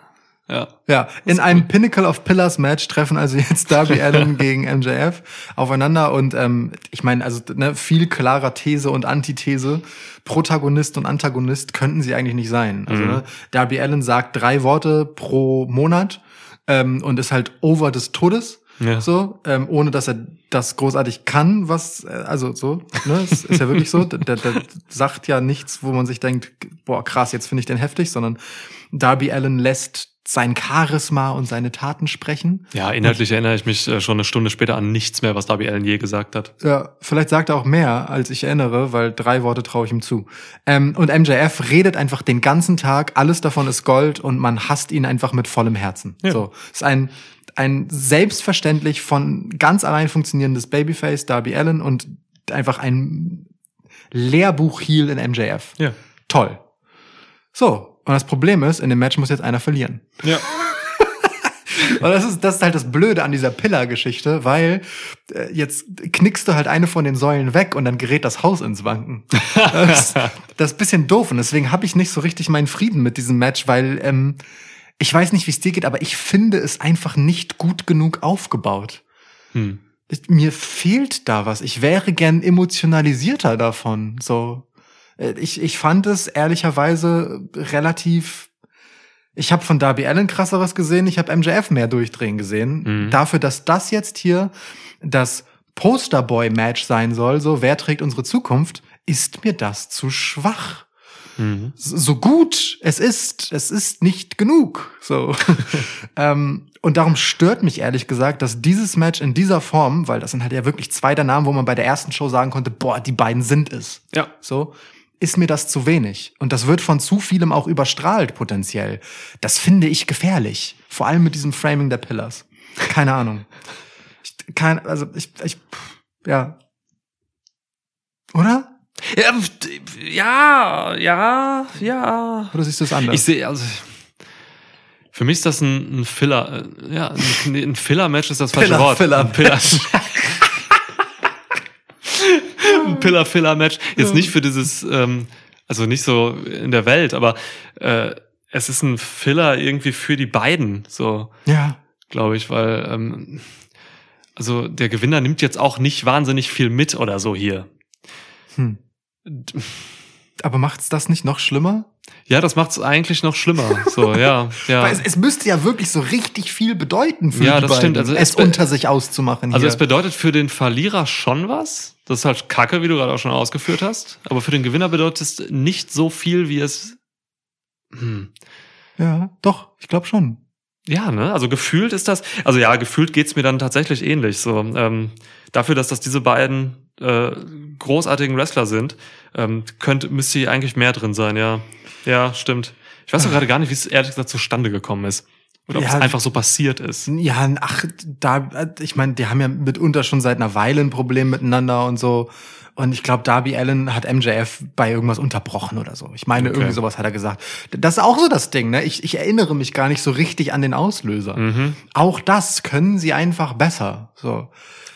Ja. Ja, in einem Pinnacle of Pillars Match treffen also jetzt Darby [laughs] Allen gegen MJF aufeinander und ähm, ich meine, also ne, viel klarer These und Antithese, Protagonist und Antagonist könnten sie eigentlich nicht sein. Also Mhm. ne, Darby Allen sagt drei Worte pro Monat ähm, und ist halt over des Todes. Ja. So, ähm, ohne dass er das großartig kann, was, äh, also so, ne, es ist ja wirklich so, der, der, der sagt ja nichts, wo man sich denkt, boah, krass, jetzt finde ich den heftig, sondern Darby Allen lässt sein Charisma und seine Taten sprechen. Ja, inhaltlich erinnere ich mich äh, schon eine Stunde später an nichts mehr, was Darby Allen je gesagt hat. Ja, vielleicht sagt er auch mehr, als ich erinnere, weil drei Worte traue ich ihm zu. Ähm, und MJF redet einfach den ganzen Tag, alles davon ist Gold und man hasst ihn einfach mit vollem Herzen. Ja. So, ist ein ein selbstverständlich von ganz allein funktionierendes Babyface Darby Allen und einfach ein Lehrbuch Heel in MJF. Ja. Toll. So, und das Problem ist, in dem Match muss jetzt einer verlieren. Ja. [laughs] Und das ist, das ist halt das Blöde an dieser Pillar-Geschichte, weil äh, jetzt knickst du halt eine von den Säulen weg und dann gerät das Haus ins Wanken. Das, [laughs] das ist ein bisschen doof und deswegen habe ich nicht so richtig meinen Frieden mit diesem Match, weil ähm, ich weiß nicht, wie es dir geht, aber ich finde es einfach nicht gut genug aufgebaut. Hm. Mir fehlt da was. Ich wäre gern emotionalisierter davon. So, ich, ich fand es ehrlicherweise relativ. Ich habe von Darby Allen krasseres gesehen. Ich habe MJF mehr durchdrehen gesehen. Mhm. Dafür, dass das jetzt hier das Posterboy-Match sein soll, so wer trägt unsere Zukunft, ist mir das zu schwach Mhm. so gut es ist, es ist nicht genug. So. [laughs] ähm, und darum stört mich ehrlich gesagt, dass dieses Match in dieser Form, weil das sind halt ja wirklich zwei der Namen, wo man bei der ersten Show sagen konnte, boah, die beiden sind es. Ja. So, ist mir das zu wenig. Und das wird von zu vielem auch überstrahlt potenziell. Das finde ich gefährlich. Vor allem mit diesem Framing der Pillars. Keine Ahnung. Ich, kein, also ich, ich, ja. Oder? Ja, ja, ja. Oder siehst du es anders? Ich sehe, also. Für mich ist das ein, ein Filler, äh, ja, ein, ein Filler-Match ist das falsche Filler, Wort. Filler. Ein Filler. [laughs] Pillar-Filler-Match. Jetzt nicht für dieses, ähm, also nicht so in der Welt, aber äh, es ist ein Filler irgendwie für die beiden, so ja. glaube ich, weil ähm, also der Gewinner nimmt jetzt auch nicht wahnsinnig viel mit oder so hier. Hm. Aber macht's das nicht noch schlimmer? Ja, das macht's eigentlich noch schlimmer. So, ja, [laughs] ja. Weil es, es müsste ja wirklich so richtig viel bedeuten für Ja, die das beiden, stimmt. Also es es unter sich auszumachen. Also hier. es bedeutet für den Verlierer schon was. Das ist halt Kacke, wie du gerade auch schon ausgeführt hast. Aber für den Gewinner bedeutet es nicht so viel, wie es. Hm. ja, doch, ich glaube schon. Ja, ne? Also gefühlt ist das. Also ja, gefühlt geht's mir dann tatsächlich ähnlich. So ähm, dafür, dass das diese beiden äh, großartigen Wrestler sind, ähm, könnte müsste hier eigentlich mehr drin sein. Ja, ja, stimmt. Ich weiß doch gerade gar nicht, wie es ehrlich gesagt zustande gekommen ist. Oder ob Ja. es einfach so passiert ist. Ja, ach, da, ich meine, die haben ja mitunter schon seit einer Weile ein Problem miteinander und so. Und ich glaube, Darby Allen hat MJF bei irgendwas unterbrochen oder so. Ich meine, Okay. irgendwie sowas hat er gesagt. Das ist auch so das Ding, ne? Ich, ich erinnere mich gar nicht so richtig an den Auslöser. Mhm. Auch das können sie einfach besser. So.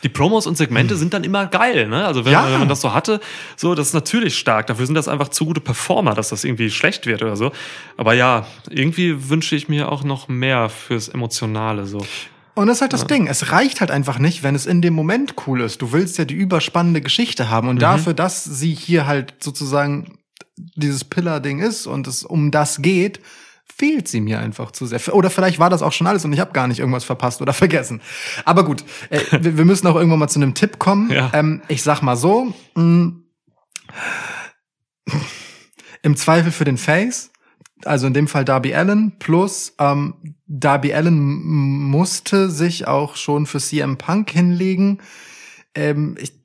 Die Promos und Segmente sind dann immer geil, ne? Also wenn, Ja. wenn man das so hatte, so, das ist natürlich stark. Dafür sind das einfach zu gute Performer, dass das irgendwie schlecht wird oder so. Aber ja, irgendwie wünsche ich mir auch noch mehr fürs Emotionale, so. Und das ist halt das Ding. Es reicht halt einfach nicht, wenn es in dem Moment cool ist. Du willst ja die überspannende Geschichte haben. Und dafür, dass sie hier halt sozusagen dieses Pillar-Ding ist und es um das geht, fehlt sie mir einfach zu sehr. Oder vielleicht war das auch schon alles und ich habe gar nicht irgendwas verpasst oder [laughs] vergessen. Aber gut, äh, wir, wir müssen auch irgendwann mal zu einem Tipp kommen. Ja. Ähm, ich sag mal so, mh, im Zweifel für den Face, also in dem Fall Darby Allen, plus ähm, Darby Allen musste sich auch schon für CM Punk hinlegen. Ähm, ich,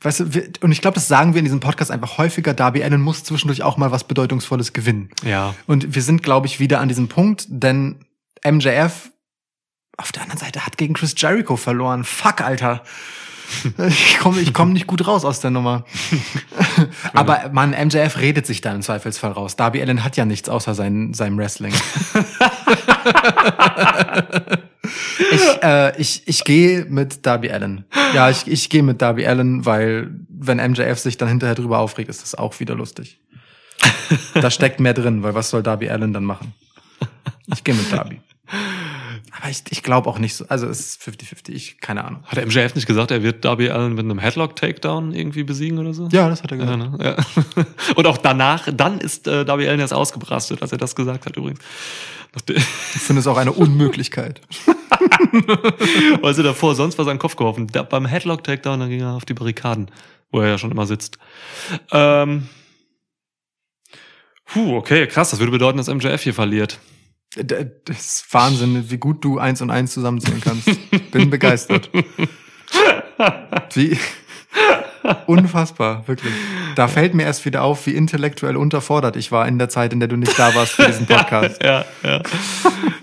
weißt du, wir, und ich glaube, das sagen wir in diesem Podcast einfach häufiger. Darby Allen muss zwischendurch auch mal was Bedeutungsvolles gewinnen. Ja. Und wir sind, glaube ich, wieder an diesem Punkt, denn MJF auf der anderen Seite hat gegen Chris Jericho verloren. Fuck, Alter. [laughs] Ich komme ich komm nicht gut raus aus der Nummer. [laughs] Aber man, MJF redet sich da im Zweifelsfall raus. Darby Allen hat ja nichts außer sein, seinem Wrestling. [laughs] ich äh, ich, ich gehe mit Darby Allen. Ja, ich, ich gehe mit Darby Allen, weil wenn MJF sich dann hinterher drüber aufregt, ist das auch wieder lustig. Da steckt mehr drin, weil was soll Darby Allen dann machen? Ich gehe mit Darby. Aber ich, ich glaube auch nicht so. Also es ist 50-50, ich, keine Ahnung. Hat der MJF nicht gesagt, er wird Darby Allen mit einem Headlock-Takedown irgendwie besiegen oder so? Ja, das hat er gesagt. Ja, ne? ja. [laughs] Und auch danach, dann ist äh, Darby Allen erst ausgebrastet, als er das gesagt hat übrigens. Ich finde es auch eine Unmöglichkeit. Sie [laughs] davor sonst an den Kopf geworfen. Da, beim Headlock-Takedown, dann ging er auf die Barrikaden, wo er ja schon immer sitzt. Ähm, puh, okay, krass. Das würde bedeuten, dass MJF hier verliert. Das ist Wahnsinn, wie gut du eins und eins zusammenzählen kannst. Bin begeistert. [laughs] Wie [laughs] unfassbar, wirklich. Da fällt mir erst wieder auf, wie intellektuell unterfordert ich war in der Zeit, in der du nicht da warst für diesen [laughs] Podcast. Ja, ja.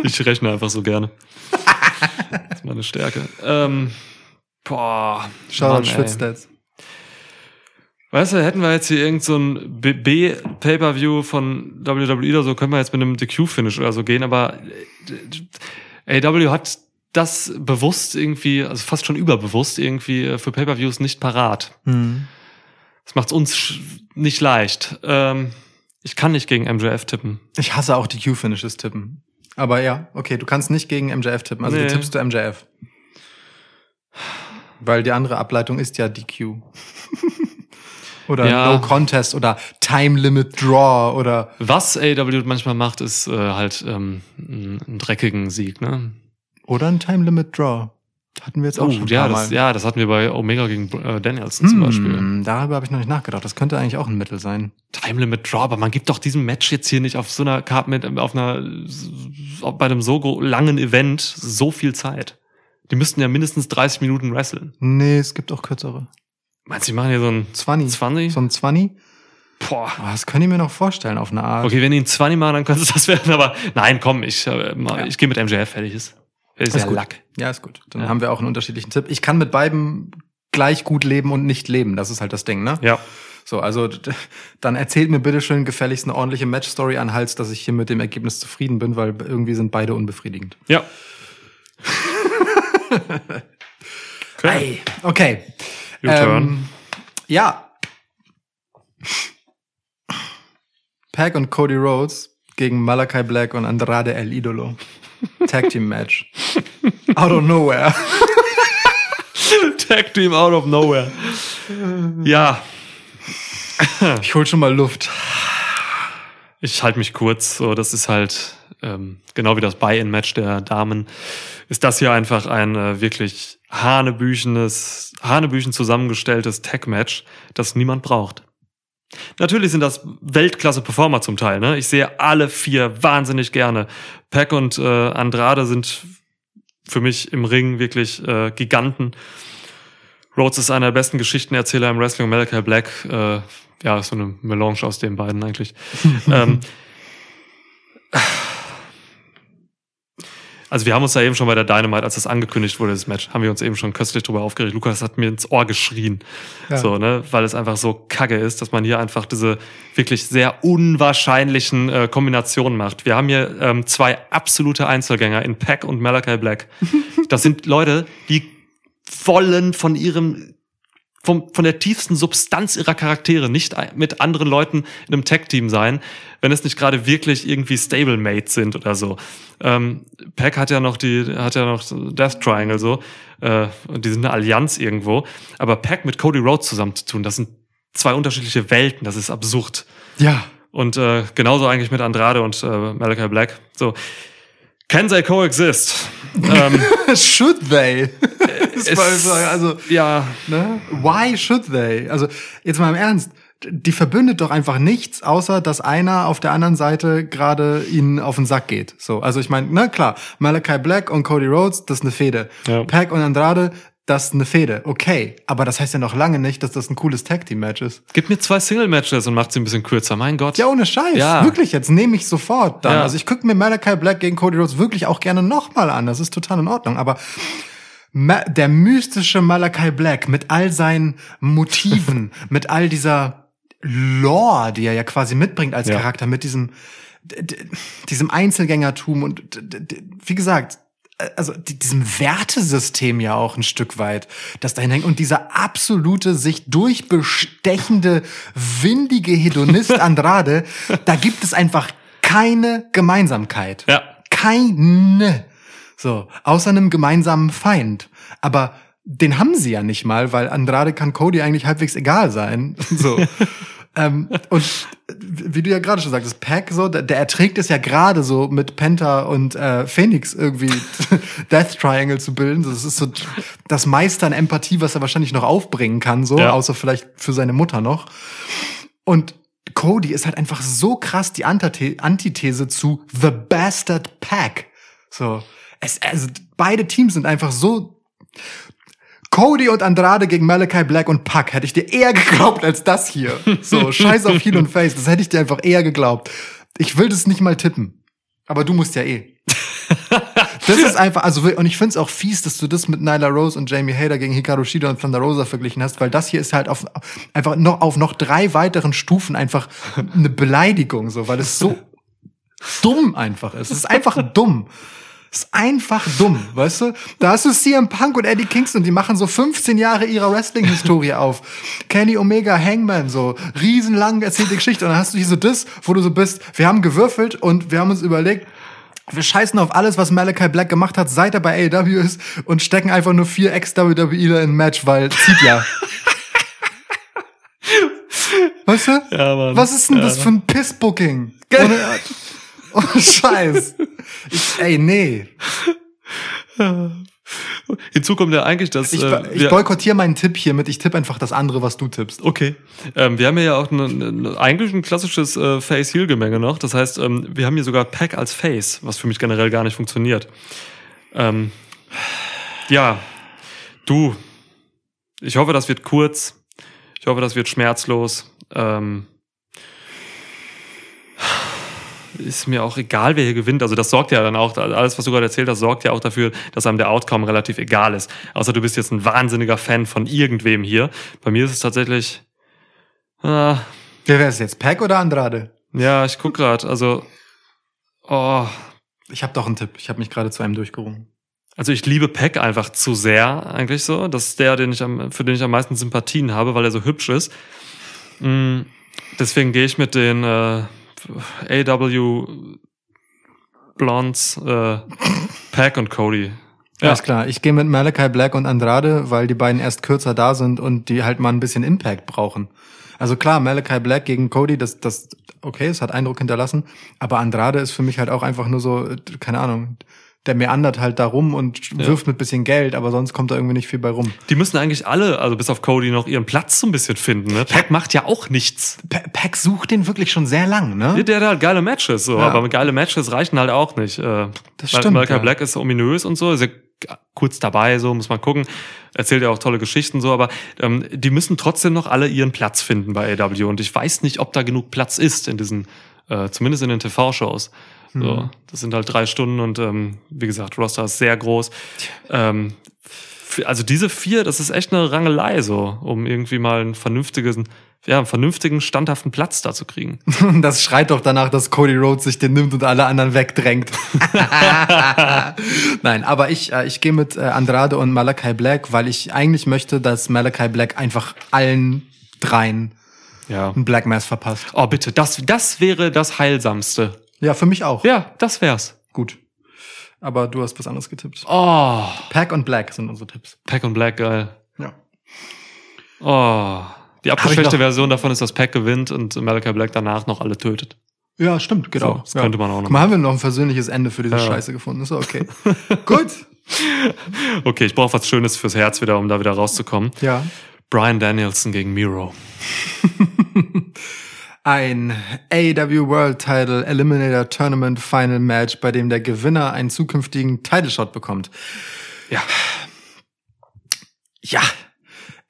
Ich rechne einfach so gerne. Das ist meine Stärke. Ähm, boah. Shoutout. Schwitzstats. Weißt du, hätten wir jetzt hier irgend so ein B-Pay-Per-View von WWE oder so, können wir jetzt mit einem DQ-Finish oder so gehen, aber äh, AW hat das bewusst irgendwie, also fast schon überbewusst irgendwie äh, für Pay-Per-Views nicht parat. Hm. Das macht uns sch- nicht leicht. Ähm, ich kann nicht gegen MJF tippen. Ich hasse auch die Q-Finishes tippen. Aber ja, okay, du kannst nicht gegen MJF tippen. Also Nee. du tippst du MJF. Weil die andere Ableitung ist ja DQ. [laughs] oder Ja. No Contest oder Time Limit Draw oder Was AW manchmal macht, ist äh, halt ähm, einen dreckigen Sieg, ne? Oder ein Time Limit Draw. Hatten wir jetzt auch Oh, schon ja, das, ja, das hatten wir bei Omega gegen äh, Danielson zum Beispiel. Hm, darüber habe ich noch nicht nachgedacht. Das könnte eigentlich auch ein Mittel sein. Time Limit Draw, aber man gibt doch diesem Match jetzt hier nicht auf so einer Karte mit, auf einer, bei einem so langen Event so viel Zeit. Die müssten ja mindestens 30 Minuten wresteln. Nee, es gibt auch kürzere. Meinst du, die machen hier so ein 20. 20? So ein 20? Boah. Oh, das kann ich mir noch vorstellen auf eine Art. Okay, wenn die ein 20 machen, dann könnte es das werden, aber nein, komm, ich, äh, ich gehe mit MJF, fertig ist. Ist Ist ja gut. Lack. Ja, ist gut. Dann Ja. haben wir auch einen unterschiedlichen Tipp. Ich kann mit beiden gleich gut leben und nicht leben. Das ist halt das Ding, ne? Ja. So, also dann erzählt mir bitte schön gefälligst eine ordentliche Matchstory an Hals, dass ich hier mit dem Ergebnis zufrieden bin, weil irgendwie sind beide unbefriedigend. Ja. [laughs] okay. Ei, Okay. Your turn. Ähm, ja. Pack und Cody Rhodes gegen Malachi Black und Andrade El Idolo. Tag Team Match. Out of nowhere. [laughs] Tag Team out of nowhere. Ja, Ich hol schon mal Luft. ich halte mich kurz. So, das ist halt ähm, genau wie das Buy-in-Match der Damen. Ist das hier einfach ein äh, wirklich hanebüchenes, hanebüchen zusammengestelltes Tag-Match, das niemand braucht. Natürlich sind das Weltklasse-Performer zum Teil. Ne? Ich sehe alle vier wahnsinnig gerne. Pack und äh, Andrade sind für mich im Ring wirklich äh, Giganten. Rhodes ist einer der besten Geschichtenerzähler im Wrestling. Malachi Black, äh, ja, ist so eine Melange aus den beiden eigentlich. [laughs] ähm, also wir haben uns ja eben schon bei der Dynamite, als das angekündigt wurde, das Match, haben wir uns eben schon köstlich drüber aufgeregt. Lukas hat mir ins Ohr geschrien. Ja. So, ne, weil es einfach so kacke ist, dass man hier einfach diese wirklich sehr unwahrscheinlichen äh, Kombinationen macht. Wir haben hier ähm, zwei absolute Einzelgänger in Pack und Malachi Black. [laughs] Das sind Leute, die wollen von ihrem vom, von der tiefsten Substanz ihrer Charaktere nicht mit anderen Leuten in einem Tag-Team sein, wenn es nicht gerade wirklich irgendwie Stablemates sind oder so. Ähm, Pack hat ja noch die, hat ja noch Death Triangle so, äh, und die sind eine Allianz irgendwo. Aber Pack mit Cody Rhodes zusammenzutun, das sind zwei unterschiedliche Welten, das ist absurd. Ja. Und äh, genauso eigentlich mit Andrade und äh, Malachi Black. So, can they coexist? [laughs] ähm, should they? War- also, ja, ne? Why should they? Also, jetzt mal im Ernst. Die verbündet doch einfach nichts, außer dass einer auf der anderen Seite gerade ihnen auf den Sack geht. So, also ich meine, na klar, Malachi Black und Cody Rhodes, das ist eine Fehde. Ja. Pack und Andrade, das ist eine Fehde. Okay, aber das heißt ja noch lange nicht, dass das ein cooles Tag Team Match ist. Gib mir zwei Single-Matches und macht sie ein bisschen kürzer. Mein Gott. Ja, ohne Scheiß. Ja. Wirklich, jetzt nehme ich sofort dann. Ja. Also ich gucke mir Malachi Black gegen Cody Rhodes wirklich auch gerne nochmal an. Das ist total in Ordnung. Aber Ma der mystische Malachi Black mit all seinen Motiven, [laughs] mit all dieser Lore, die er ja quasi mitbringt als Ja. Charakter, mit diesem, diesem Einzelgängertum und wie gesagt, äh, also die- diesem Wertesystem ja auch ein Stück weit, das dahin hängt und dieser absolute, sich durchbestechende, windige Hedonist [laughs] Andrade, da gibt es einfach keine Gemeinsamkeit. Ja. Keine. So, außer einem gemeinsamen Feind. Aber den haben sie ja nicht mal, weil Andrade kann Cody eigentlich halbwegs egal sein. [laughs] So. ähm, und wie du ja gerade schon sagtest, Pack so, der, der erträgt es ja gerade so mit Penta und äh, Phoenix irgendwie [laughs] Death Triangle zu bilden. Das ist so das meiste an Empathie, was er wahrscheinlich noch aufbringen kann, so, Ja. außer vielleicht für seine Mutter noch. Und Cody ist halt einfach so krass die Antithe- Antithese zu The Bastard Pack. So, es, also beide Teams sind einfach so. Cody und Andrade gegen Malachi Black und Pack hätte ich dir eher geglaubt als das hier. So, [laughs] scheiß auf Heel und Face, das hätte ich dir einfach eher geglaubt. Ich will das nicht mal tippen. Aber du musst ja eh. Das ist einfach, also und ich find's auch fies, dass du das mit Nyla Rose und Jamie Hader gegen Hikaru Shida und Thunder Rosa verglichen hast, weil das hier ist halt auf einfach noch auf noch drei weiteren Stufen einfach eine Beleidigung, so, weil es so dumm einfach ist. Es ist einfach dumm. Ist einfach dumm, weißt du? Da hast du CM Punk und Eddie Kingston, die machen so 15 Jahre ihrer Wrestling-Historie [laughs] auf. Kenny Omega, Hangman, so riesenlang erzählte Geschichte. Und dann hast du hier so das, wo du so bist, wir haben gewürfelt und wir haben uns überlegt, wir scheißen auf alles, was Malachi Black gemacht hat, seit er bei AEW ist und stecken einfach nur vier Ex-WWEler in ein Match, weil zieht ja. [laughs] weißt du? Ja, Mann. Was ist denn ja. das für ein Pissbooking? [laughs] Ohne, ohne Scheiß. Ich, ey, nee. Hinzu kommt ja eigentlich, dass Ich, äh, ich boykottiere meinen Tipp hiermit. Ich tippe einfach das andere, was du tippst. Okay. Ähm, wir haben hier ja auch ne, ne, eigentlich ein klassisches äh, Face-Heel-Gemenge noch. Das heißt, ähm, wir haben hier sogar Pack als Face, was für mich generell gar nicht funktioniert. Ähm, ja, du. Ich hoffe, das wird kurz. Ich hoffe, das wird schmerzlos. Ähm, ist mir auch egal, wer hier gewinnt. Also das sorgt ja dann auch, alles, was du gerade erzählt hast, sorgt ja auch dafür, dass einem der Outcome relativ egal ist. Außer du bist jetzt ein wahnsinniger Fan von irgendwem hier. Bei mir ist es tatsächlich, ah, Wer wäre es jetzt? Pack oder Andrade? ja, ich guck grad. Also, oh, Ich habe doch einen Tipp. Ich habe mich gerade zu einem durchgerungen. also ich liebe Peck einfach zu sehr, eigentlich so. Das ist der, den ich am, für den ich am meisten Sympathien habe, weil er so hübsch ist. Mm, Deswegen gehe ich mit den äh, AW Blondes, äh, [laughs] Pack und Cody. Ja. Alles klar. Ich gehe mit Malachi Black und Andrade, weil die beiden erst kürzer da sind und die halt mal ein bisschen Impact brauchen. Also klar, Malachi Black gegen Cody, das, das, okay, es hat Eindruck hinterlassen. Aber Andrade ist für mich halt auch einfach nur so, äh, keine Ahnung, der meandert halt da rum und Ja. wirft mit bisschen Geld, aber sonst kommt da irgendwie nicht viel bei rum. Die müssen eigentlich alle, also bis auf Cody, noch ihren Platz so ein bisschen finden. Ne? Pack macht ja auch nichts. Pa Pack sucht den wirklich schon sehr lang, ne? Der hat halt geile Matches, so, Ja. aber geile Matches reichen halt auch nicht. Äh, Das stimmt, Malachi ja. Black ist ominös und so, ist ja kurz dabei, so muss man gucken. Erzählt ja auch tolle Geschichten so, aber ähm, die müssen trotzdem noch alle ihren Platz finden bei AW und ich weiß nicht, ob da genug Platz ist in diesen, äh, zumindest in den TV-Shows. So, Mhm. das sind halt drei Stunden und ähm, wie gesagt, Roster ist sehr groß. Ähm, also diese vier, das ist echt eine Rangelei so, um irgendwie mal einen vernünftigen, ja, einen vernünftigen, standhaften Platz da zu kriegen. [laughs] Das schreit doch danach, dass Cody Rhodes sich den nimmt und alle anderen wegdrängt. [laughs] Nein, aber ich, äh, ich gehe mit äh, Andrade und Malachi Black, weil ich eigentlich möchte, dass Malachi Black einfach allen dreien Ja. ein Black Mass verpasst. Oh, bitte, das, das wäre das Heilsamste. Ja, für mich auch. Ja, das wär's. Gut. Aber du hast was anderes getippt. Oh, Pack und Black sind unsere Tipps. Pack und Black, geil. Ja. Oh. Die abgeschwächte Version davon ist, dass Pack gewinnt und Malachi Black danach noch alle tötet. Ja, stimmt, genau. So, das ja. könnte man auch noch Mal haben wir noch ein versöhnliches Ende für diese Ja. Scheiße gefunden. Ist okay. [laughs] Gut. Okay, ich brauche was Schönes fürs Herz wieder, um da wieder rauszukommen. Ja. Brian Danielson gegen Miro. [laughs] Ein AEW World Title Eliminator Tournament Final Match, bei dem der Gewinner einen zukünftigen Title Shot bekommt. Ja. Ja.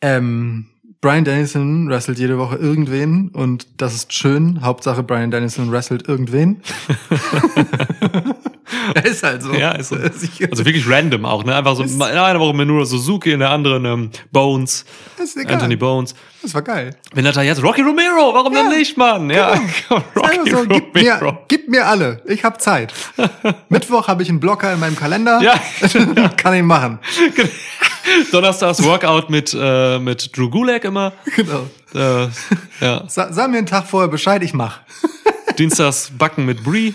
Ähm, Brian Danielson wrestelt jede Woche irgendwen und das ist schön. Hauptsache Brian Danielson wrestelt irgendwen. [laughs] er ist halt so. Ja, ist so. [laughs] Also wirklich random auch, ne? Einfach so, in einer Woche Minoru Suzuki, in der anderen ähm, Bones, ist egal. Anthony Bones. Das war geil. Wenn er da jetzt Rocky Romero, warum denn Ja, nicht, Mann? Ja, [laughs] komm, Rocky so, gib, mir, Romero. gib mir alle. Ich hab Zeit. Mittwoch habe ich einen Blocker in meinem Kalender. Ja. Kann ich machen. [laughs] Donnerstags Workout mit, äh, mit Drew Gulak immer. Genau. Äh, ja. Sa sag mir einen Tag vorher Bescheid, ich mach. [laughs] Dienstags Backen mit Brie.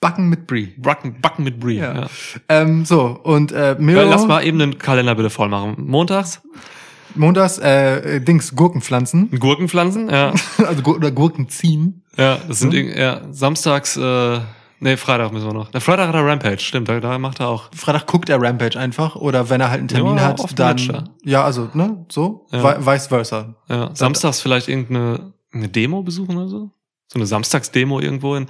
Backen mit Brie. Backen, Backen mit Brie. Ja. Ja. Ähm, so, und äh, Miro, Ja, lass mal eben den Kalender bitte voll machen. Montags montags, äh, Dings, Gurken pflanzen. Gurkenpflanzen, ja. [laughs] also Gur oder Gurken ziehen. ja, das sind ja, samstags, äh, nee, Freitag müssen wir noch. Der Freitag hat er Rampage, stimmt, da, da macht er auch. Freitag guckt er Rampage einfach. Oder wenn er halt einen Termin Ja, hat, dann. Match, ja. ja, also, ne, so. Ja. Vi- Vice versa. Ja, samstags vielleicht irgendeine eine Demo besuchen oder so? So eine Samstagsdemo irgendwo in.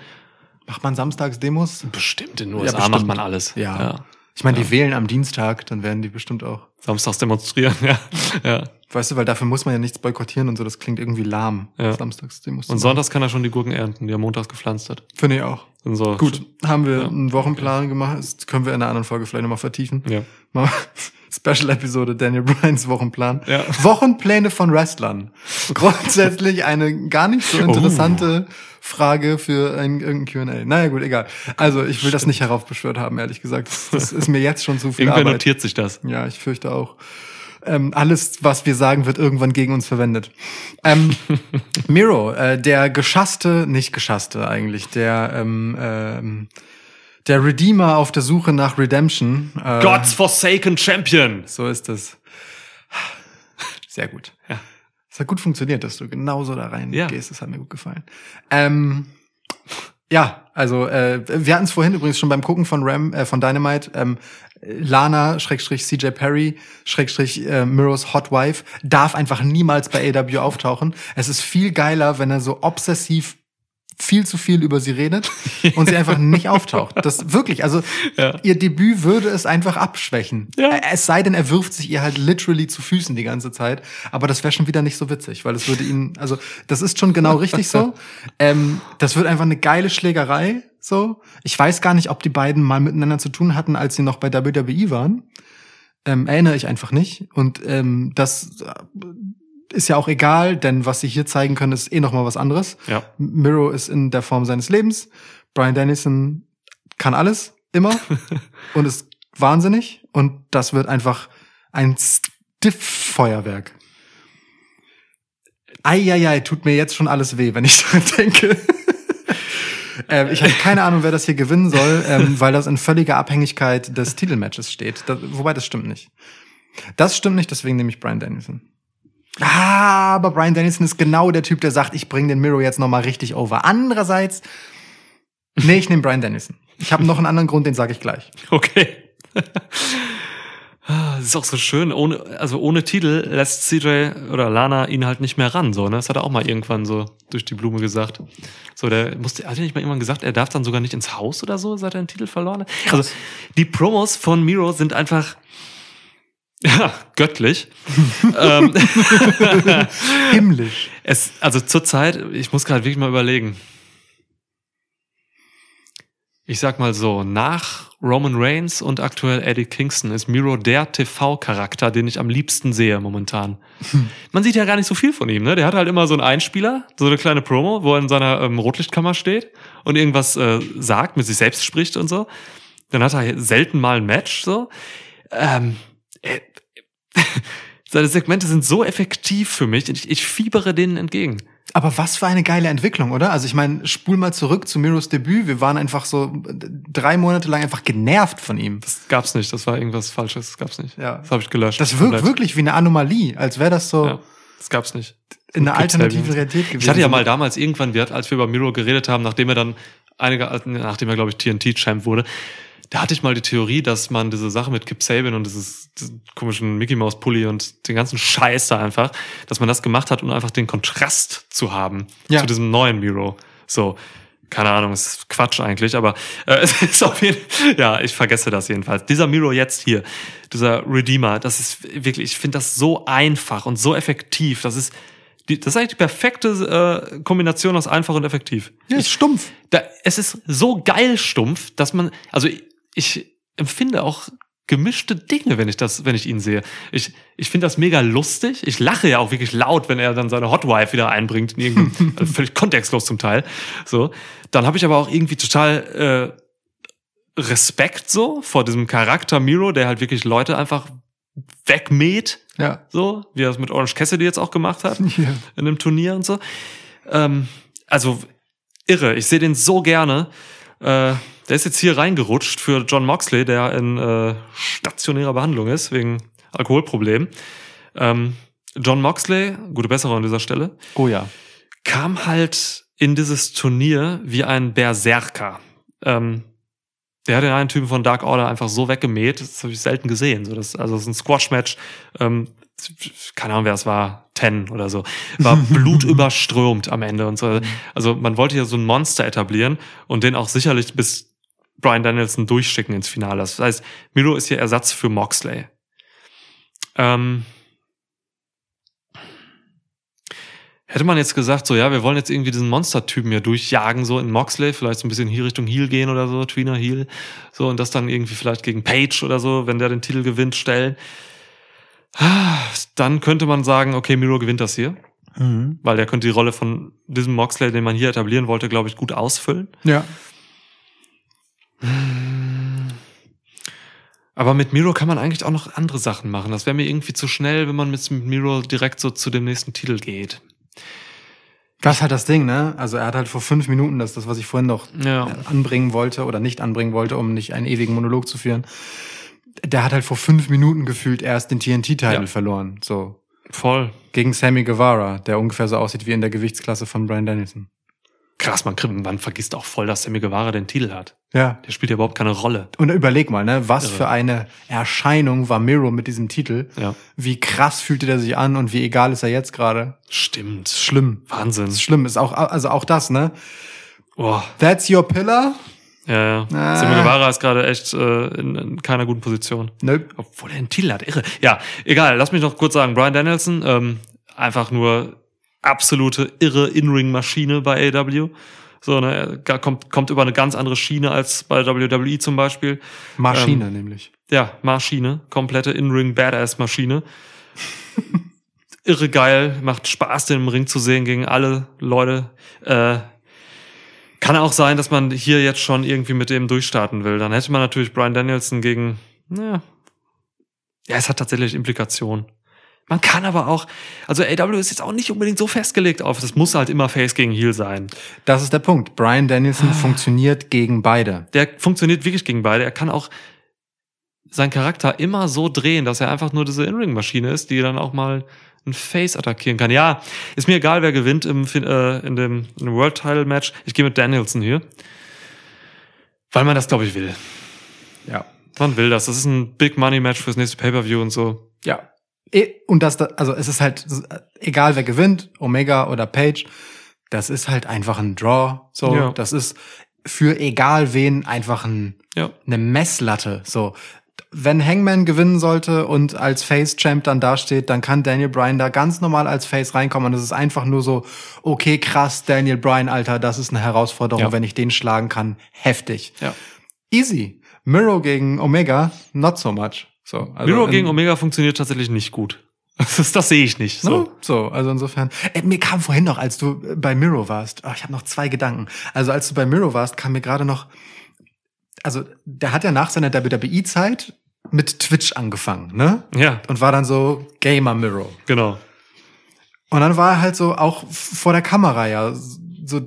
Macht man samstags Demos? Bestimmt in den Ja, USA bestimmt. macht man alles. Ja. Ich meine, die wählen am Dienstag, dann werden die bestimmt auch. Samstags demonstrieren, [laughs] ja. ja. Weißt du, weil dafür muss man ja nichts boykottieren und so, das klingt irgendwie lahm. Ja. Samstags, du Und sonntags kann er schon die Gurken ernten, die er montags gepflanzt hat. Finde ich auch. So. Gut, haben wir Ja. einen Wochenplan gemacht. Das können wir in einer anderen Folge vielleicht nochmal vertiefen. Ja. Mal [laughs] Special-Episode Daniel Bryans Wochenplan. Ja. Wochenpläne von Wrestlern. [laughs] Grundsätzlich eine gar nicht so interessante Frage für ein irgendein Q&A. Naja, gut, egal. Also, ich will das nicht heraufbeschwört haben, ehrlich gesagt. Das, das ist mir jetzt schon zu viel Irgendwer Arbeit. notiert sich das. Ja, ich fürchte auch. Ähm, alles, was wir sagen, wird irgendwann gegen uns verwendet. Ähm, [laughs] Miro, äh, der geschasste, nicht geschasste eigentlich, der ähm, ähm, der Redeemer auf der Suche nach Redemption. Äh, God's Forsaken Champion! So ist es. Sehr gut. Ja. Es hat gut funktioniert, dass du genauso da rein Ja. gehst. Das hat mir gut gefallen. Ähm, ja, also äh, wir hatten es vorhin übrigens schon beim Gucken von Ram, äh, von Dynamite. Ähm, Lana, Schrägstrich CJ Perry, Schrägstrich äh, Miros Hot Wife, darf einfach niemals bei AW auftauchen. Es ist viel geiler, wenn er so obsessiv viel zu viel über sie redet [laughs] und sie einfach nicht auftaucht. Das wirklich, also Ja. ihr Debüt würde es einfach abschwächen. Ja. Äh, Es sei denn, er wirft sich ihr halt literally zu Füßen die ganze Zeit. Aber das wäre schon wieder nicht so witzig, weil es würde ihn, also das ist schon genau richtig so. [laughs] Ähm, das wird einfach eine geile Schlägerei. So, ich weiß gar nicht, ob die beiden mal miteinander zu tun hatten, als sie noch bei WWE waren. Ähm, erinnere ich einfach nicht. Und ähm, das äh, ist ja auch egal, denn was sie hier zeigen können, ist eh noch mal was anderes. Ja. Miro ist in der Form seines Lebens. Brian Dennison kann alles, immer. [laughs] und ist wahnsinnig. Und das wird einfach ein Stiff-Feuerwerk. Eieiei, tut mir jetzt schon alles weh, wenn ich [laughs] daran denke. Ähm, ich habe keine Ahnung, wer das hier gewinnen soll, ähm, weil das in völliger Abhängigkeit des Titelmatches steht. Das, wobei, das stimmt nicht. Das stimmt nicht, deswegen nehme ich Brian Dennison. Ah, aber Brian Dennison ist genau der Typ, der sagt, ich bringe den Miro jetzt noch mal richtig over. Andererseits, nee, ich nehme Brian Dennison. Ich habe noch einen anderen Grund, den sage ich gleich. Okay. Ah, Das ist auch so schön, ohne, also ohne Titel lässt CJ oder Lana ihn halt nicht mehr ran, so, ne? Das hat er auch mal irgendwann so durch die Blume gesagt. So, der musste, hat er nicht mal irgendwann gesagt, er darf dann sogar nicht ins Haus oder so, seit er den Titel verloren hat? Also, die Promos von Miro sind einfach, ja, [laughs] göttlich. [laughs] ähm, Himmlisch. [laughs] es, also zurzeit, ich muss gerade wirklich mal überlegen. Ich sag mal so, nach Roman Reigns und aktuell Eddie Kingston ist Miro der TV-Charakter, den ich am liebsten sehe momentan. Man sieht ja gar nicht so viel von ihm, ne? Der hat halt immer so einen Einspieler, so eine kleine Promo, wo er in seiner ähm, Rotlichtkammer steht und irgendwas äh, sagt, mit sich selbst spricht und so. Dann hat er selten mal ein Match, so. Ähm, äh, [laughs] seine Segmente sind so effektiv für mich. Ich, ich fiebere denen entgegen. Aber was für eine geile Entwicklung, oder? Also ich meine, spul mal zurück zu Miros Debüt. Wir waren einfach so drei Monate lang einfach genervt von ihm. Das gab's nicht. Das war irgendwas Falsches. Das gab's nicht. Ja. Das habe ich gelöscht. Das wirkt wirklich wie eine Anomalie, als wäre das so Ja, das gab's nicht. in einer alternativen. Realität gewesen. Ich hatte ja mal damals irgendwann, als wir über Miro geredet haben, nachdem er dann einige, nachdem er glaube ich TNT-Champ wurde, da hatte ich mal die Theorie, dass man diese Sache mit Kip Sabian und dieses, diesen komischen Mickey Mouse Pulli und den ganzen Scheiß da einfach, dass man das gemacht hat, um einfach den Kontrast zu haben Ja. zu diesem neuen Miro. So, keine Ahnung, es ist Quatsch eigentlich, aber äh, [laughs] es ist auf jeden ja, ich vergesse das jedenfalls. Dieser Miro jetzt hier, dieser Redeemer, das ist wirklich, ich finde das so einfach und so effektiv. Das ist, die, das ist eigentlich die perfekte äh, Kombination aus einfach und effektiv. ja, ist stumpf. Da, es ist so geil stumpf, dass man, also ich, ich empfinde auch gemischte Dinge, wenn ich das, wenn ich ihn sehe. Ich, ich finde das mega lustig. Ich lache ja auch wirklich laut, wenn er dann seine Hotwife wieder einbringt, in irgendeinem, [laughs] also völlig kontextlos zum Teil. So, dann habe ich aber auch irgendwie total äh, Respekt so vor diesem Charakter Miro, der halt wirklich Leute einfach wegmäht, Ja. so wie er es mit Orange Cassidy jetzt auch gemacht hat [laughs] ja. in einem Turnier und so. Ähm, also irre, ich sehe den so gerne. Äh, der ist jetzt hier reingerutscht für John Moxley, der in äh, stationärer Behandlung ist, wegen Alkoholproblem. Ähm, John Moxley, gute Besserung an dieser Stelle, Oh ja. kam halt in dieses Turnier wie ein Berserker. Ähm, der hat den einen Typen von Dark Order einfach so weggemäht, das habe ich selten gesehen. So, das, also das ist ein Squash-Match, ähm, keine Ahnung, wer es war, Ten oder so, war [laughs] blutüberströmt am Ende und so. Also man wollte hier so ein Monster etablieren und den auch sicherlich bis Brian Danielson durchschicken ins Finale. Das heißt, Miro ist hier Ersatz für Moxley. Ähm, Hätte man jetzt gesagt, so ja, wir wollen jetzt irgendwie diesen Monster-Typen hier durchjagen, so in Moxley, vielleicht so ein bisschen hier Richtung Heel gehen oder so, Tweener Heel, so und das dann irgendwie vielleicht gegen Page oder so, wenn der den Titel gewinnt, stellen. Dann könnte man sagen, okay, Miro gewinnt das hier, Mhm. weil der könnte die Rolle von diesem Moxley, den man hier etablieren wollte, glaube ich, gut ausfüllen. Ja. Aber mit Miro kann man eigentlich auch noch andere Sachen machen. Das wäre mir irgendwie zu schnell, wenn man mit Miro direkt so zu dem nächsten Titel geht. Das ist halt das Ding, ne? Also er hat halt vor fünf Minuten, das das, was ich vorhin noch Ja. anbringen wollte oder nicht anbringen wollte, um nicht einen ewigen Monolog zu führen. Der hat halt vor fünf Minuten gefühlt erst den TNT-Titel Ja. verloren. So. Voll. Gegen Sammy Guevara, der ungefähr so aussieht wie in der Gewichtsklasse von Brian Danielson. Krass, man, kriegt- man vergisst auch voll, dass Sammy Guevara den Titel hat. Ja. Der spielt ja überhaupt keine Rolle. Und überleg mal, ne, was Irre. für eine Erscheinung war Miro mit diesem Titel. Ja. Wie krass fühlte der sich an und wie egal ist er jetzt gerade. Stimmt. Schlimm. Wahnsinn. Ist schlimm. Ist auch, also auch das, ne? Oh, That's your pillar? ja, ja. Ah. Sammy Guevara ist gerade echt äh, in, in keiner guten Position. Nope. Obwohl er einen Titel hat, irre. Ja, egal, lass mich noch kurz sagen, Brian Danielson, ähm, einfach nur absolute irre In-Ring-Maschine bei AW. So, ne, er kommt, kommt über eine ganz andere Schiene als bei WWE zum Beispiel. Maschine nämlich. Ja, Maschine, komplette In-Ring-Badass-Maschine. [laughs] Irre geil, macht Spaß, den im Ring zu sehen gegen alle Leute. Äh, kann auch sein, dass man hier jetzt schon irgendwie mit dem durchstarten will. Dann hätte man natürlich Brian Danielson gegen, naja, ja, es hat tatsächlich Implikationen. Man kann aber auch, also AW ist jetzt auch nicht unbedingt so festgelegt auf, das muss halt immer Face gegen Heel sein. Das ist der Punkt. Brian Ah. Danielson funktioniert gegen beide. der funktioniert wirklich gegen beide. Er kann auch seinen Charakter immer so drehen, dass er einfach nur diese In-Ring-Maschine ist, die dann auch mal ein Face attackieren kann. Ja, ist mir egal, wer gewinnt im, äh, in dem, in dem World Title Match. Ich gehe mit Danielson hier. Weil man das, glaube ich, will. Ja. Man will das. Das ist ein Big Money Match fürs nächste Pay-Per-View und so. Ja. Eh, Und das, da- also es ist halt, egal wer gewinnt, Omega oder Page, das ist halt einfach ein Draw. So, Ja. das ist für egal wen einfach ein, Ja. eine Messlatte. So, wenn Hangman gewinnen sollte und als Face-Champ dann dasteht, dann kann Daniel Bryan da ganz normal als Face reinkommen. Und es ist einfach nur so, okay, krass, Daniel Bryan, Alter, das ist eine Herausforderung, Ja. wenn ich den schlagen kann. Heftig. Ja. Easy. Miro gegen Omega, not so much. So, also Miro gegen Omega funktioniert tatsächlich nicht gut. [laughs] Das, das sehe ich nicht. So. So. so, also insofern. Äh, mir kam vorhin noch, als du bei Miro warst, oh, ich habe noch zwei Gedanken. Also als du bei Miro warst, kam mir gerade noch, also der hat ja nach seiner WWE-Zeit mit Twitch angefangen, ne? Ja, Und war dann so Gamer Miro. genau. Und dann war er halt so auch vor der Kamera ja so,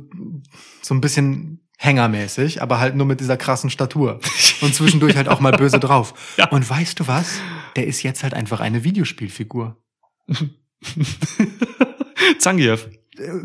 so ein bisschen hängermäßig, aber halt nur mit dieser krassen Statur. Und zwischendurch halt auch mal böse [laughs] drauf. Ja. Und weißt du was? Der ist jetzt halt einfach eine Videospielfigur. [laughs] Zangief.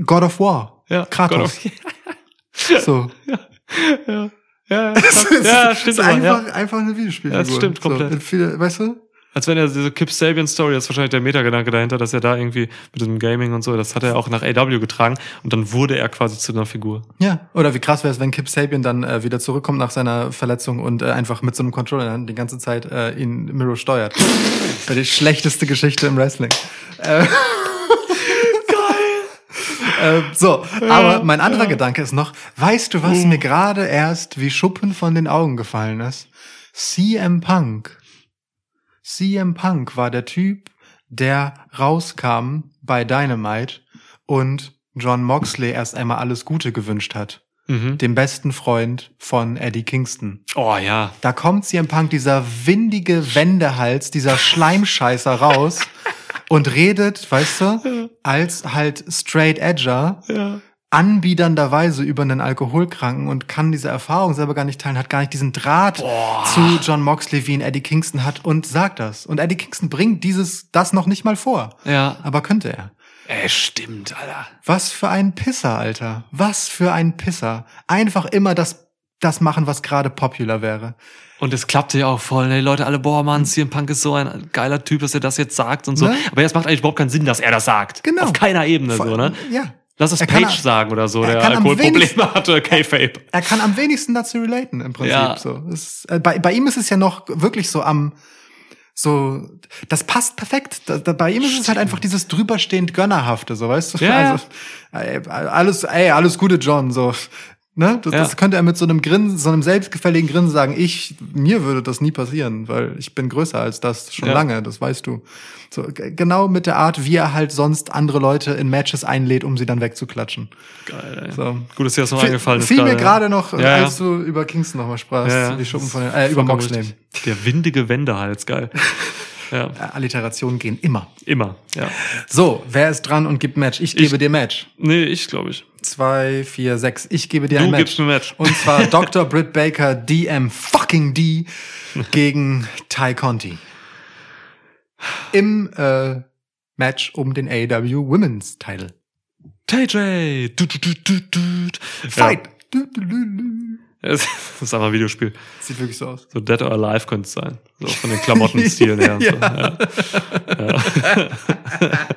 God of War. Ja, Kratos. Of- So. [laughs] ja. Ja, ja, ist- ja es stimmt ist aber, ja. einfach, einfach eine Videospielfigur. Ja, das stimmt komplett. So, viele, weißt du? Als wenn er diese Kip Sabian Story, das ist wahrscheinlich der Metagedanke dahinter, dass er da irgendwie mit diesem Gaming und so, das hat er auch nach AW getragen und dann wurde er quasi zu einer Figur. Ja. Oder wie krass wäre es, wenn Kip Sabian dann äh, wieder zurückkommt nach seiner Verletzung und äh, einfach mit so einem Controller Hand die ganze Zeit äh, ihn Miro steuert. Das wäre die schlechteste Geschichte im Wrestling. Äh, [laughs] Äh, so, aber mein anderer Gedanke ist noch, weißt du, was mir gerade erst wie Schuppen von den Augen gefallen ist? CM Punk. CM Punk war der Typ, der rauskam bei Dynamite und John Moxley erst einmal alles Gute gewünscht hat. Mhm. Dem besten Freund von Eddie Kingston. Oh ja. Da kommt CM Punk, dieser windige Wendehals, dieser Schleimscheißer raus [laughs] und redet, weißt du, als halt Straight Edger, Ja. Anbiedernderweise über einen Alkoholkranken und kann diese Erfahrung selber gar nicht teilen, hat gar nicht diesen Draht zu John Moxley, wie ihn Eddie Kingston hat und sagt das. Und Eddie Kingston bringt dieses, das noch nicht mal vor. Ja. Aber könnte er. Ey, stimmt, Alter. Was für ein Pisser, Alter. Was für ein Pisser. Einfach immer das, das machen, was gerade popular wäre. Und es klappte ja auch voll. Ne? Die Leute alle, boah, Mann, CM Punk ist so ein geiler Typ, dass er das jetzt sagt und so. Ne? Aber jetzt macht eigentlich überhaupt keinen Sinn, dass er das sagt. Genau. Auf keiner Ebene so, ne? Ja. Lass es Er Page am- sagen oder so, er der Alkoholprobleme hatte, K-Fape. Er kann am wenigsten dazu relaten im Prinzip. Ja. So. Es, äh, bei, bei ihm ist es ja noch wirklich so am so, das passt perfekt. Da, da, bei ihm ist es halt einfach dieses drüberstehend Gönnerhafte, so weißt du? Ja, also, ey, alles, ey, alles Gute, John, so. Ne? Das, Ja. das könnte er mit so einem Grinsen, so einem selbstgefälligen Grinsen sagen, ich, mir würde das nie passieren, weil ich bin größer als das schon Ja. lange, das weißt du. So, genau mit der Art, wie er halt sonst andere Leute in Matches einlädt, um sie dann wegzuklatschen. Geil, ey. So. Gut, dass dir das noch eingefallen ist. Fiel mir ja. gerade noch, Ja, ja. als du über Kingston nochmal sprachst, die Schuppen von den, äh, über Moxley. Der windige Wendehals, geil. [laughs] ja, Äh, Alliterationen gehen immer. immer, ja. So, wer ist dran und gibt Match? Ich gebe dir Match. Nee, ich glaube ich. Zwei, vier, sechs. Ich gebe dir Du ein Match. gibst mir Match. Und zwar [laughs] Dr. Britt Baker, DM fucking D gegen Ty Conti. Im äh, Match um den AEW Women's Title. TJ! Du, du, du, du, du. Fight! Du, du, du, du. Ja, das ist einfach ein Videospiel. Sieht wirklich so aus. So Dead or Alive könnte es sein. So von den Klamottenstilen her. Und so. [laughs] Ja. ja.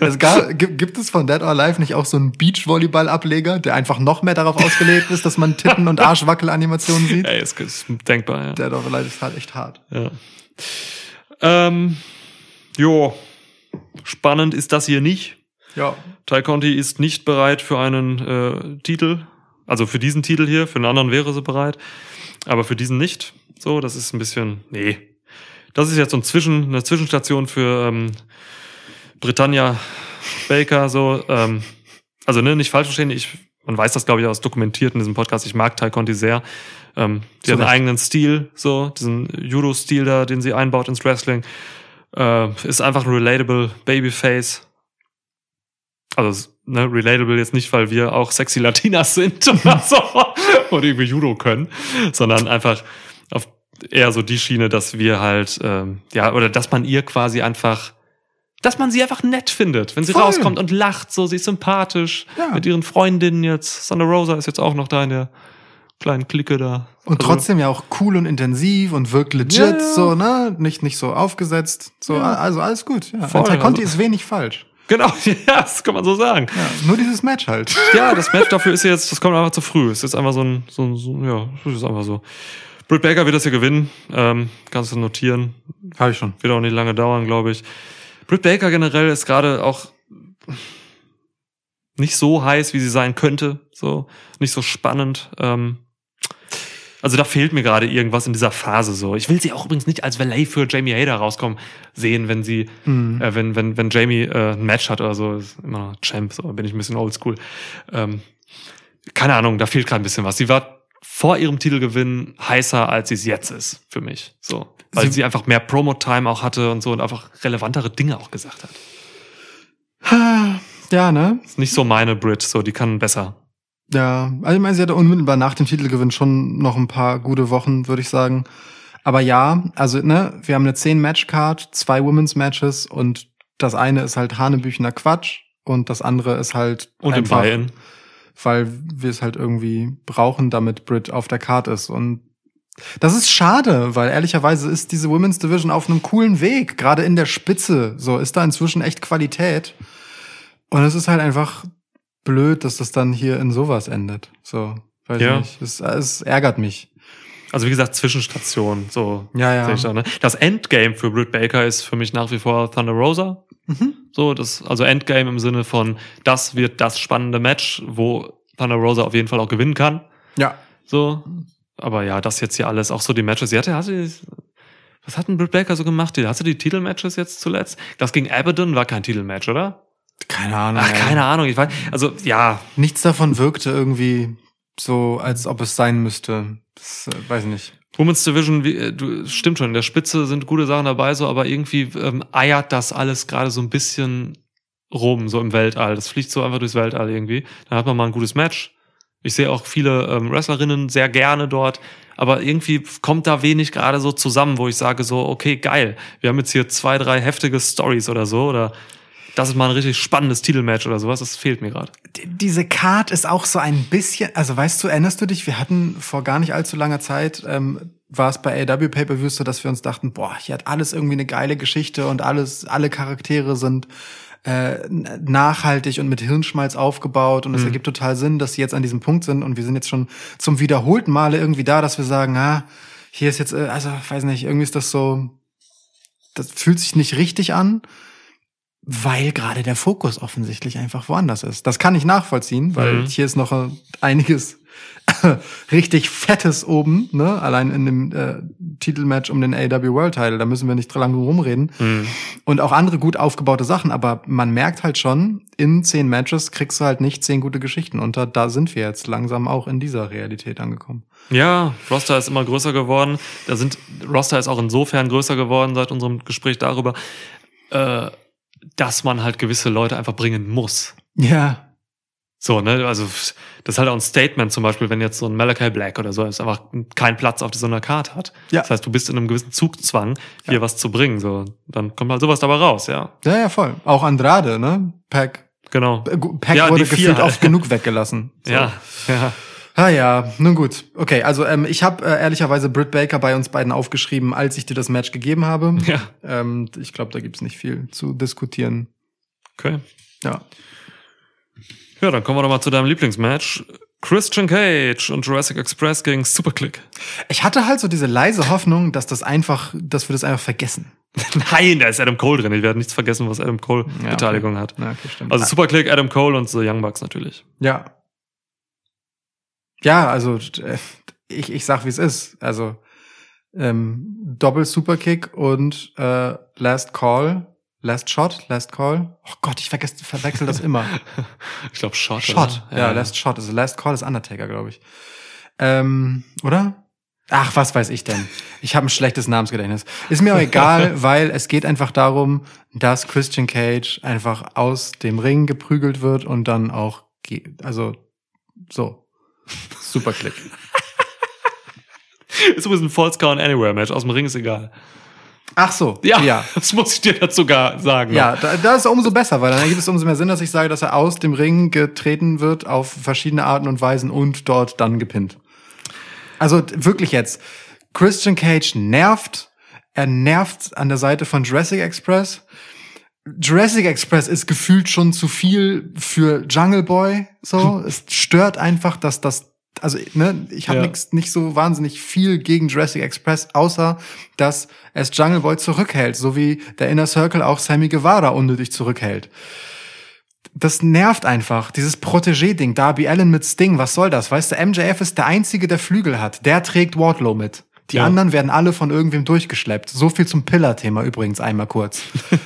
Es gab, gibt, gibt es von Dead or Alive nicht auch so einen Beachvolleyball-Ableger, der einfach noch mehr darauf ausgelegt ist, dass man Titten- und Arschwackel-Animationen sieht? Ey, es ist denkbar, ja. Dead or Alive ist halt echt hart. ja. Ähm, jo. Spannend ist das hier nicht. Ja. Ty Conti ist nicht bereit für einen äh, Titel. Also für diesen Titel hier, für einen anderen wäre sie bereit. Aber für diesen nicht. So, das ist ein bisschen. Nee. Das ist jetzt so ein Zwischen, eine Zwischenstation für ähm, Britannia Baker. So, ähm, also ne, nicht falsch verstehen, ich, man weiß das, glaube ich, aus dokumentiert in diesem Podcast. Ich mag Ty Conti sehr. Ähm, die Zu hat einen Recht. eigenen Stil, so, diesen Judo-Stil da, den sie einbaut ins Wrestling. Äh, ist einfach ein relatable Babyface. Also, ne, relatable jetzt nicht, weil wir auch sexy Latinas sind [laughs] oder so oder irgendwie Judo können, sondern einfach auf eher so die Schiene, dass wir halt, ähm, ja, oder dass man ihr quasi einfach, dass man sie einfach nett findet, wenn sie Voll. rauskommt und lacht, so, sie ist sympathisch Ja. mit ihren Freundinnen jetzt. Thunder Rosa ist jetzt auch noch da in der kleinen Clique da. Und Also- trotzdem ja auch cool und intensiv und wirkt legit, ja. so, ne? Nicht, nicht so aufgesetzt. So, Ja. also alles gut. Ja. Voll, An Conti also- ist wenig falsch. Genau, [laughs] ja, das kann man so sagen. Ja, nur dieses Match halt. Ja, das Match dafür ist jetzt, das kommt einfach zu früh. Es ist jetzt einfach so ein, so ein, so, ja, das ist einfach so. Britt Baker wird das hier gewinnen, ähm, kannst du notieren. Habe ich schon. Wird auch nicht lange dauern, glaube ich. Britt Baker generell ist gerade auch nicht so heiß, wie sie sein könnte, so nicht so spannend. Ähm, also da fehlt mir gerade irgendwas in dieser Phase so. Ich will sie auch übrigens nicht als Valet für Jamie Hader rauskommen sehen, wenn sie Mhm. äh, wenn, wenn, wenn Jamie äh, ein Match hat oder so, ist immer noch Champ, so bin ich ein bisschen oldschool. Ähm, keine Ahnung, da fehlt gerade ein bisschen was. Sie war vor ihrem Titelgewinn heißer, als sie es jetzt ist, für mich. So. Weil Sie- sie, einfach mehr Promo-Time auch hatte und so und einfach relevantere Dinge auch gesagt hat. Ja, ne? Ist nicht so meine Brit, so, die kann besser. Ja, also ich meine, sie hatte unmittelbar nach dem Titelgewinn schon noch ein paar gute Wochen, würde ich sagen. Aber ja, also ne, wir haben eine 10-Match-Card, zwei Women's Matches und das eine ist halt Hanebüchener Quatsch und das andere ist halt Und im Buy-In. weil wir es halt irgendwie brauchen, damit Brit auf der Card ist und das ist schade, weil ehrlicherweise ist diese Women's Division auf einem coolen Weg, gerade in der Spitze. So ist da inzwischen echt Qualität. Und es ist halt einfach blöd, dass das dann hier in sowas endet. So, weiß Ja. ich nicht. Es, es ärgert mich. Also wie gesagt, Zwischenstation, so Ja, ja. sehe ich da, ne? Das Endgame für Britt Baker ist für mich nach wie vor Thunder Rosa. Mhm. So, das, also Endgame im Sinne von, das wird das spannende Match, wo Thunder Rosa auf jeden Fall auch gewinnen kann. Ja. So. Aber ja, das jetzt hier alles, auch so die Matches. Sie hatte, hatte, was hat denn Britt Baker so gemacht? Hast du die Titelmatches jetzt zuletzt? Das gegen Abaddon war kein Titelmatch, oder? Keine Ahnung. Ach, keine Ahnung. Ich weiß, also, ja, Nichts davon wirkte irgendwie so, als ob es sein müsste. Das, äh, weiß nicht. Women's Division, wie, äh, du, stimmt schon, in der Spitze sind gute Sachen dabei, so, aber irgendwie ähm, eiert das alles gerade so ein bisschen rum, so im Weltall. Das fliegt so einfach durchs Weltall irgendwie. Dann hat man mal ein gutes Match. Ich sehe auch viele ähm, Wrestlerinnen sehr gerne dort, aber irgendwie kommt da wenig gerade so zusammen, wo ich sage so, okay, geil, wir haben jetzt hier zwei, drei heftige Stories oder so, oder das ist mal ein richtig spannendes Titelmatch oder sowas, das fehlt mir gerade. Die- Diese Card ist auch so ein bisschen, also weißt du, erinnerst du dich, wir hatten vor gar nicht allzu langer Zeit, ähm, war es bei AW Pay-Per-Views so, dass wir uns dachten, boah, hier hat alles irgendwie eine geile Geschichte und alles, alle Charaktere sind äh, nachhaltig und mit Hirnschmalz aufgebaut und es Mhm. ergibt total Sinn, dass sie jetzt an diesem Punkt sind und wir sind jetzt schon zum wiederholten Male irgendwie da, dass wir sagen, ah, hier ist jetzt, äh, also weiß nicht, irgendwie ist das so, das fühlt sich nicht richtig an, weil gerade der Fokus offensichtlich einfach woanders ist. Das kann ich nachvollziehen, weil Mhm. hier ist noch einiges [laughs] richtig Fettes oben, ne? Allein in dem äh, Titelmatch um den AW World Title, da müssen wir nicht lange rumreden. Mhm. Und auch andere gut aufgebaute Sachen, aber man merkt halt schon, in zehn Matches kriegst du halt nicht zehn gute Geschichten unter. Da sind wir jetzt langsam auch in dieser Realität angekommen. Ja, Roster ist immer größer geworden. Da sind Roster ist auch insofern größer geworden seit unserem Gespräch darüber, äh, dass man halt gewisse Leute einfach bringen muss. Ja, So, ne, also das ist halt auch ein Statement zum Beispiel, wenn jetzt so ein Malachi Black oder so ist einfach keinen Platz auf so einer Karte hat. Ja. Das heißt, du bist in einem gewissen Zugzwang, hier was zu bringen. So, dann kommt halt sowas dabei raus, ja. ja, ja, voll. Auch Andrade, ne? Pack, Genau. äh, Pack Ja, wurde gefühlt halt. oft genug weggelassen. So. Ja, ja. Ah ja, nun gut. Okay, also ähm, ich habe äh, ehrlicherweise Britt Baker bei uns beiden aufgeschrieben, als ich dir das Match gegeben habe. Ja. Ähm, ich glaube, da gibt's nicht viel zu diskutieren. Okay. Ja. Ja, dann kommen wir doch mal zu deinem Lieblingsmatch. Christian Cage und Jurassic Express gegen Superclick. Ich hatte halt so diese leise Hoffnung, dass das einfach, dass wir das einfach vergessen. [laughs] Nein, da ist Adam Cole drin. Ich werde nichts vergessen, was Adam Cole Ja, Beteiligung okay. hat. Ja, okay, stimmt. Also Superclick, Adam Cole und The Young Bucks natürlich. Ja. Ja, also äh, ich, ich sag, wie es ist. Also ähm, Doppel Superkick und äh, Last Call, Last Shot, Last Call. Oh Gott, ich vergesse, verwechsel das immer. [laughs] Ich glaube Shot. Shot, oder? ja, Last Shot. Also Last Call ist Undertaker, glaube ich. Ähm, oder? Ach, was weiß ich denn? Ich habe ein schlechtes Namensgedächtnis. Ist mir auch egal, [laughs] weil es geht einfach darum, dass Christian Cage einfach aus dem Ring geprügelt wird und dann auch, also so, Superclick. [laughs] Ist übrigens ein False Count Anywhere Match. Aus dem Ring ist egal. Ach so, Ja, ja. [laughs] das muss ich dir dazu gar sagen. Ja, da, da ist umso besser, weil dann ergibt es umso mehr Sinn, dass ich sage, dass er aus dem Ring getreten wird auf verschiedene Arten und Weisen und dort dann gepinnt. Also wirklich jetzt, Christian Cage nervt, er nervt an der Seite von Jurassic Express. Jurassic Express ist gefühlt schon zu viel für Jungle Boy. So, [laughs] es stört einfach, dass das, also ne, ich habe Ja. nix, nicht so wahnsinnig viel gegen Jurassic Express, außer dass es Jungle Boy zurückhält, so wie der Inner Circle auch Sammy Guevara unnötig zurückhält. Das nervt einfach, dieses Protégé-Ding. Darby Allen mit Sting, was soll das? Weißt du, MJF ist der Einzige, der Flügel hat. Der trägt Wardlow mit. Die Ja. anderen werden alle von irgendwem durchgeschleppt. So viel zum Pillar-Thema übrigens einmal kurz.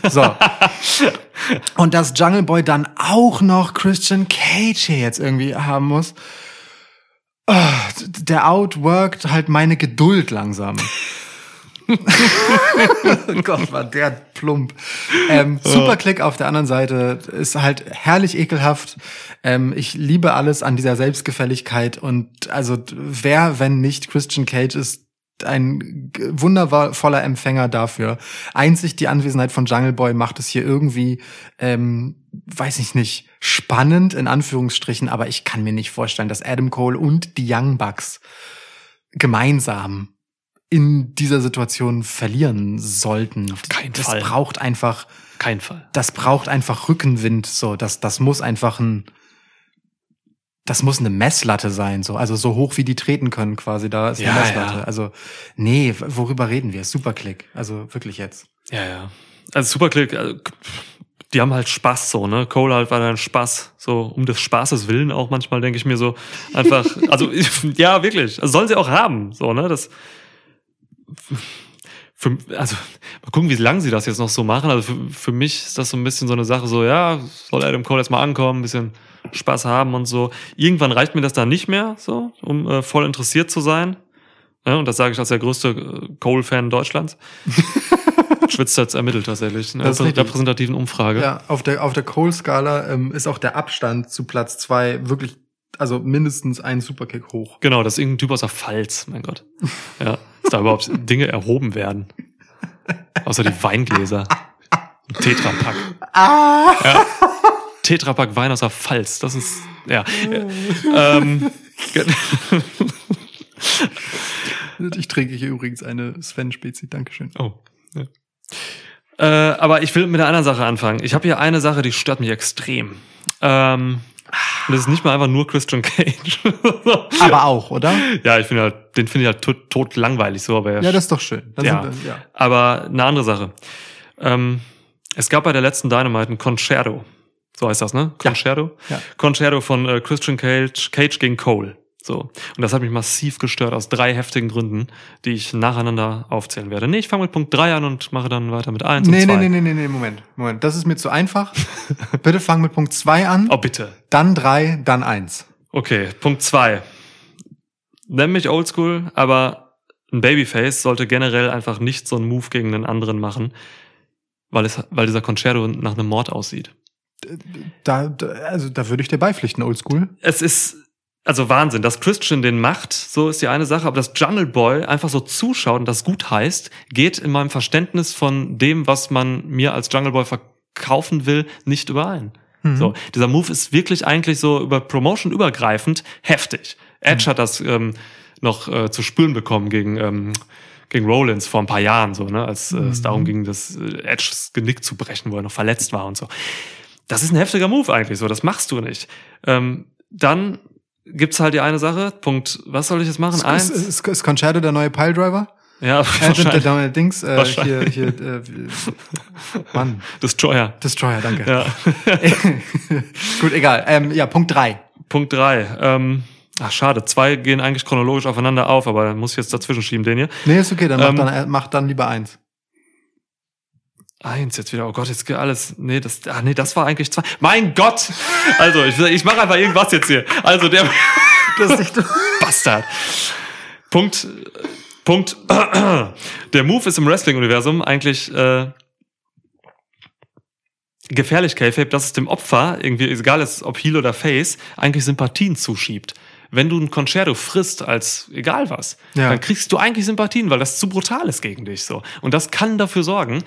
So. [laughs] Und dass Jungle Boy dann auch noch Christian Cage hier jetzt irgendwie haben muss. Ah, Der outworked halt meine Geduld langsam. [laughs] Gott, war der plump. Ähm, Superclick auf der anderen Seite ist halt herrlich ekelhaft. Ähm, ich liebe alles an dieser Selbstgefälligkeit und also wer, wenn nicht Christian Cage ist, ein wundervoller Empfänger dafür. Einzig die Anwesenheit von Jungle Boy macht es hier irgendwie, ähm, weiß ich nicht, spannend in Anführungsstrichen, aber ich kann mir nicht vorstellen, dass Adam Cole und die Young Bucks gemeinsam in dieser Situation verlieren sollten. Auf keinen das Fall. braucht einfach, Kein Fall. das braucht einfach Rückenwind. So, das, das muss einfach ein, das muss eine Messlatte sein. So, also so hoch wie die treten können quasi. Da ist Ja, eine Messlatte. ja. Also nee, worüber reden wir? Superclick. Also wirklich jetzt. Ja, ja. Also Superclick, also, die haben halt Spaß so, ne? Cole halt war dann Spaß, so um des Spaßes willen auch manchmal, denke ich mir so. Einfach, [laughs] also ja, wirklich. Also sollen sie auch haben, so, ne? Das für, also mal gucken, wie lange sie das jetzt noch so machen. Also für, für mich ist das so ein bisschen so eine Sache, so ja, soll Adam Cole jetzt mal ankommen, ein bisschen Spaß haben und so. Irgendwann reicht mir das dann nicht mehr, so, um äh, voll interessiert zu sein. Ja, und das sage ich als der größte äh, Cole-Fan Deutschlands. [laughs] Schwitzt jetzt ermittelt tatsächlich, in Das ist der repräsentativen Umfrage. Ja, auf der, auf der Cole-Skala ähm, ist auch der Abstand zu Platz zwei wirklich, also mindestens ein Superkick hoch. Genau, das ist irgendein Typ aus der Pfalz, mein Gott. [laughs] Ja, dass da überhaupt Dinge erhoben werden. Außer die Weingläser. Ein Tetrapack. Ah! Ja. Tetrapack Wein aus der Pfalz, das ist, ja. ähm, [laughs] Ich trinke hier übrigens eine Sven-Spezi. Dankeschön. oh. Ja. Äh, aber ich will mit der anderen Sache anfangen. Ich habe hier eine Sache, die stört mich extrem. Ähm, Und das ist nicht mal einfach nur Christian Cage. [laughs] Aber auch, oder? ja, ich finde halt, den finde ich halt tot, tot langweilig so, aber er Ja, das ist doch schön. Ja. sind ja. Aber eine andere Sache. Ähm, es gab bei der letzten Dynamite ein Concerto. So heißt das, ne? Ja. Concerto? Ja. Concerto von äh, Christian Cage, Cage gegen Cole. So. Und das hat mich massiv gestört aus drei heftigen Gründen, die ich nacheinander aufzählen werde. Nee, ich fange mit Punkt drei an und mache dann weiter mit eins Nee, und nee, zwei. nee, nee, nee, nee, Moment. Moment. Das ist mir zu einfach. [laughs] Bitte fang mit Punkt zwei an, Oh, bitte. dann drei, dann eins. Okay, Punkt zwei. Nenn mich oldschool, aber ein Babyface sollte generell einfach nicht so einen Move gegen einen anderen machen, weil, es, weil dieser Concerto nach einem Mord aussieht. Da, da, also da würde ich dir beipflichten, Oldschool. es ist also Wahnsinn, dass Christian den macht, so ist die eine Sache, aber dass Jungle Boy einfach so zuschaut und das gut heißt, geht in meinem Verständnis von dem, was man mir als Jungle Boy verkaufen will, nicht überein. Mhm. So, dieser Move ist wirklich eigentlich so über Promotion übergreifend heftig. Edge Mhm. hat das ähm, noch äh, zu spüren bekommen gegen ähm, gegen Rollins vor ein paar Jahren so, ne, als äh, es Mhm. darum ging, das äh, Edges Genick zu brechen, wo er noch verletzt war und so. Das ist ein heftiger Move eigentlich so, das machst du nicht. Ähm, dann gibt's halt die eine Sache, Punkt, was soll ich jetzt machen? Ist, Eins? ist, ist, ist Concerto der neue Piledriver? ja, Äh, der, der, wahrscheinlich. der Dings, äh, hier, Wahrscheinlich. hier, äh, Mann, Destroyer. Destroyer, danke. Ja. [laughs] Gut, egal. Ähm, ja, Punkt drei. Punkt drei. Ähm, ach, schade. Zwei gehen eigentlich chronologisch aufeinander auf, aber muss ich jetzt dazwischen schieben, den hier. Nee, ist okay, dann mach, Ähm, dann, äh, mach dann lieber eins. Eins jetzt wieder. Oh Gott, jetzt geht alles. Nee, das, ah, nee, das war eigentlich zwei. Mein Gott! Also, ich, ich mache einfach irgendwas jetzt hier. Also, der [laughs] Das ist nicht, Bastard. Punkt. Punkt. [clears throat] Der Move ist im Wrestling-Universum eigentlich äh, gefährlich, K-Fape, dass es dem Opfer, irgendwie, egal ist, ob Heel oder Face, eigentlich Sympathien zuschiebt. Wenn du ein Concerto frisst als egal was, Ja. dann kriegst du eigentlich Sympathien, weil das zu brutal ist gegen dich so. Und das kann dafür sorgen,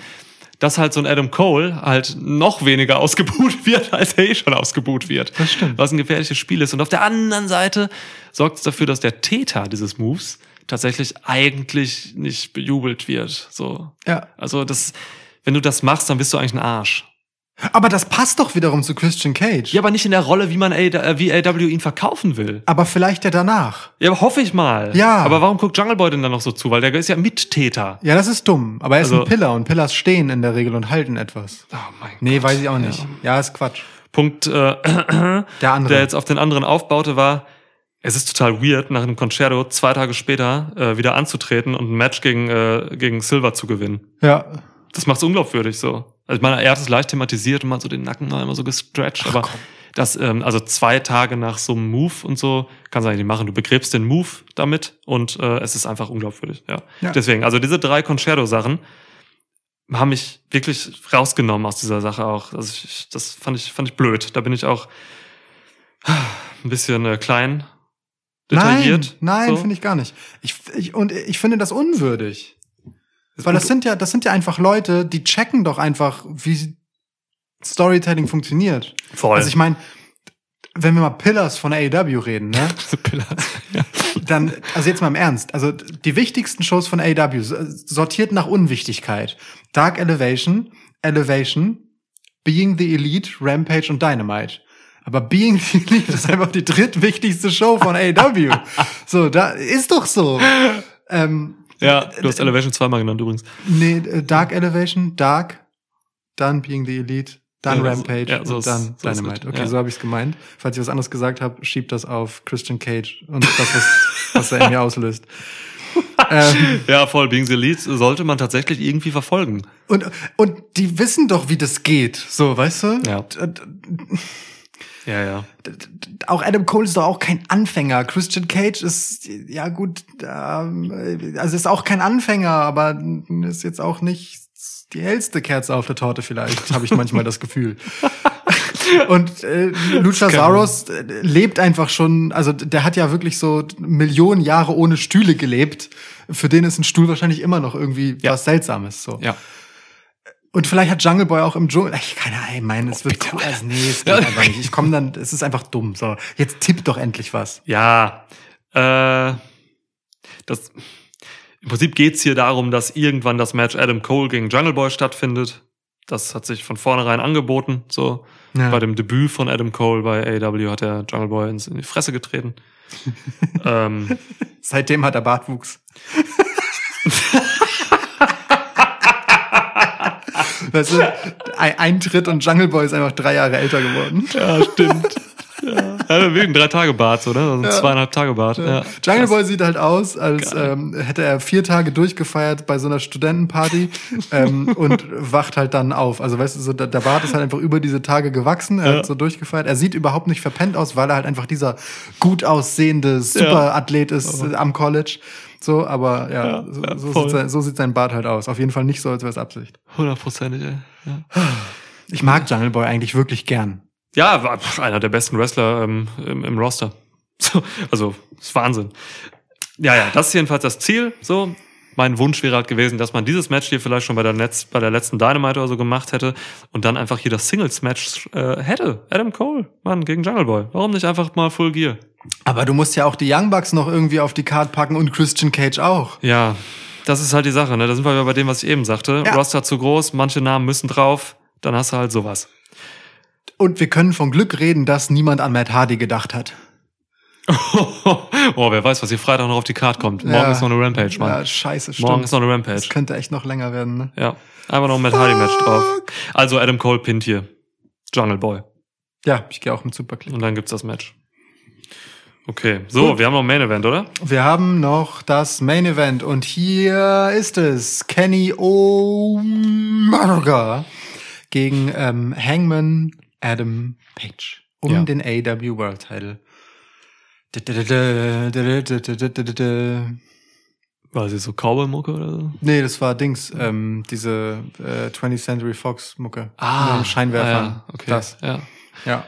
dass halt so ein Adam Cole halt noch weniger ausgebuht [laughs] wird, als er eh schon ausgebuht wird. Das stimmt. Was ein gefährliches Spiel ist. Und auf der anderen Seite sorgt es dafür, dass der Täter dieses Moves tatsächlich eigentlich nicht bejubelt wird. So. ja. Also das, wenn du das machst, dann bist du eigentlich ein Arsch. Aber das passt doch wiederum zu Christian Cage. Ja, aber nicht in der Rolle, wie man A, äh, wie AW ihn verkaufen will. Aber vielleicht ja danach. Ja, aber hoffe ich mal. Ja. Aber warum guckt Jungle Boy denn dann noch so zu? Weil der ist ja Mittäter. Ja, das ist dumm. Aber er ist Also- ein Pillar und Pillars stehen in der Regel und halten etwas. Oh mein Nee, Gott. weiß ich auch nicht. Ja, ist Quatsch. Punkt, äh, [clears throat] Der andere. der jetzt auf den anderen aufbaute, war, es ist total weird, nach einem Concerto zwei Tage später äh, wieder anzutreten und ein Match gegen, äh, gegen Silver zu gewinnen. ja. Das macht's unglaubwürdig so. Also ich meine, er hat es leicht thematisiert und mal so den Nacken mal immer so gestretcht, aber das, ähm, also zwei Tage nach so einem Move und so, kannst du eigentlich nicht machen. Du begräbst den Move damit und äh, es ist einfach unglaubwürdig, ja. Ja. Deswegen, also diese drei Concerto-Sachen haben mich wirklich rausgenommen aus dieser Sache auch. Also ich, das fand ich, fand ich blöd. Da bin ich auch ein bisschen äh, klein, Nein, detailliert. nein, so. finde ich gar nicht. Ich, ich, und ich finde das unwürdig. Weil das sind ja, das sind ja einfach Leute, die checken doch einfach, wie Storytelling funktioniert. Voll. Also ich meine, wenn wir mal Pillars von AEW reden, ne? [laughs] dann, also jetzt mal im Ernst, also die wichtigsten Shows von AEW so- sortiert nach Unwichtigkeit. Dark Elevation, Elevation, Being the Elite, Rampage und Dynamite. Aber Being the Elite ist einfach die drittwichtigste Show von AEW. so, da ist doch so. [laughs] Ähm, ja, du hast Elevation zweimal genannt übrigens. nee, äh, Dark Elevation, Dark, dann Being the Elite, dann Ja, Rampage ja, so und dann so Dynamite. mit, Okay, ja. so habe ich es gemeint. Falls ich was anderes gesagt habe, schiebt das auf Christian Cage und das, was, was er in mir auslöst. [laughs] ähm, Ja, voll. Being the Elite sollte man tatsächlich irgendwie verfolgen. und, und die wissen doch, wie das geht. So, weißt du? Ja. Ja, ja. Auch Adam Cole ist doch auch kein Anfänger. Christian Cage ist, ja gut, ähm, also ist auch kein Anfänger, aber ist jetzt auch nicht die hellste Kerze auf der Torte vielleicht, habe ich manchmal das Gefühl. [laughs] Und äh, Luchasaurus äh, lebt einfach schon, also der hat ja wirklich so Millionen Jahre ohne Stühle gelebt. Für den ist ein Stuhl wahrscheinlich immer noch irgendwie Ja. was Seltsames. So. Ja. Und vielleicht hat Jungle Boy auch im Dschungel. Ich keine Ahnung, ich meine, es wird bitte. cool. Also, nee, es geht einfach nicht. Ich komme dann, es ist einfach dumm. So, jetzt tipp doch endlich was. Ja. Äh, das, Im Prinzip geht's hier darum, dass irgendwann das Match Adam Cole gegen Jungle Boy stattfindet. Das hat sich von vornherein angeboten. So Ja. bei dem Debüt von Adam Cole bei AEW hat der Jungle Boy ins, in die Fresse getreten. [laughs] ähm, Seitdem hat er Bartwuchs. [laughs] weißt du, ein, ein Tritt und Jungle Boy ist einfach drei Jahre älter geworden. ja, stimmt. Ja, ja wegen drei Tage Bart, oder? Also Ja. zweieinhalb Tage Bart. Ja. Jungle Boy sieht halt aus, als ähm, hätte er vier Tage durchgefeiert bei so einer Studentenparty ähm, [laughs] und wacht halt dann auf. Also weißt du, so, der, Bart ist halt einfach über diese Tage gewachsen, er hat so durchgefeiert. Er sieht überhaupt nicht verpennt aus, weil er halt einfach dieser gut aussehende Superathlet ist äh, am College. So, aber ja, Ja, so, ja, so, sieht sein, so sieht sein Bart halt aus. Auf jeden Fall nicht so, als wäre es Absicht. Hundertprozentig, ey. Ja. Ich mag Jungle Boy eigentlich wirklich gern. Ja, war einer der besten Wrestler ähm, im, im Roster. [laughs] So, also, ist Wahnsinn. Ja, ja, das ist jedenfalls das Ziel. So, mein Wunsch wäre halt gewesen, dass man dieses Match hier vielleicht schon bei der, Netz, bei der letzten Dynamite oder so gemacht hätte und dann einfach hier das Singles-Match äh, hätte. Adam Cole, Mann, gegen Jungle Boy. Warum nicht einfach mal Full Gear? Aber du musst ja auch die Young Bucks noch irgendwie auf die Card packen und Christian Cage auch. Ja, das ist halt die Sache, ne? Da sind wir bei dem, was ich eben sagte. Ja. Roster zu groß, manche Namen müssen drauf, dann hast du halt sowas. Und wir können von Glück reden, dass niemand an Matt Hardy gedacht hat. [laughs] oh, wer weiß, was hier Freitag noch auf die Card kommt. Morgen Ja. ist noch eine Rampage, Mann. Ja, scheiße, stimmt. Morgen ist noch eine Rampage. Das könnte echt noch länger werden, ne? Ja, einfach noch ein Matt Hardy Match drauf. Also Adam Cole pinnt hier. Jungle Boy. Ja, ich gehe auch mit Superclick. Und dann gibt's das Match. Okay, so, Gut. wir haben noch ein Main Event, oder? Wir haben noch das Main Event und hier ist es Kenny Omega gegen ähm, Hangman Adam Page um Ja. den AW World Title. War sie so Cowboy-Mucke oder so? Nee, das war Dings, ähm, diese äh, 20th Century Fox Mucke. Mit den Scheinwerfern. Ah, ja, okay. Das. Ja. Ja.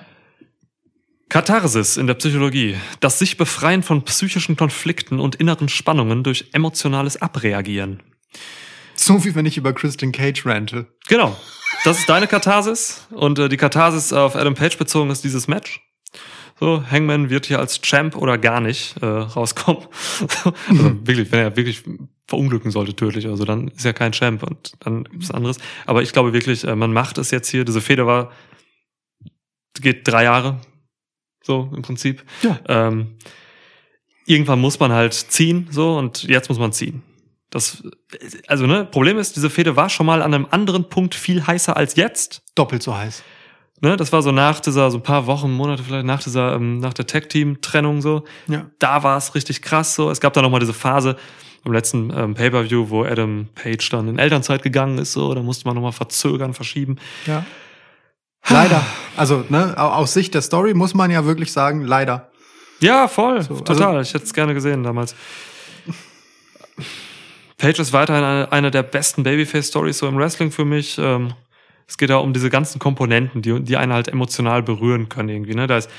Katharsis in der Psychologie. Das sich befreien von psychischen Konflikten und inneren Spannungen durch emotionales Abreagieren. So wie wenn ich über Christian Cage rante. Genau. Das ist deine Katharsis. Und äh, die Katharsis auf Adam Page bezogen ist dieses Match. So, Hangman wird hier als Champ oder gar nicht äh, rauskommen. [laughs] also wirklich, wenn er wirklich verunglücken sollte tödlich oder so, dann ist er kein Champ und dann gibt's anderes. Aber ich glaube wirklich, äh, man macht es jetzt hier. Diese Feder war geht drei Jahre, so im Prinzip. Ja. Ähm, irgendwann muss man halt ziehen, so und jetzt muss man ziehen. Das, also ne, Problem ist, diese Fehde war schon mal an einem anderen Punkt viel heißer als jetzt. Doppelt so heiß. Ne, das war so nach dieser, so ein paar Wochen, Monate vielleicht nach dieser, ähm, nach der Tag-Team-Trennung so. Ja. Da war es richtig krass so. Es gab da noch mal diese Phase im letzten ähm, Pay-Per-View, wo Adam Page dann in Elternzeit gegangen ist so. Da musste man noch mal verzögern, verschieben. Ja. Leider. Also, ne, au- aus Sicht der Story muss man ja wirklich sagen, leider. Ja, voll, So, also- total. ich hätte es gerne gesehen damals. Page ist weiterhin eine, eine der besten Babyface-Stories so im Wrestling für mich. Ähm, es geht da um diese ganzen Komponenten, die, die einen halt emotional berühren können irgendwie. Ne? Da ist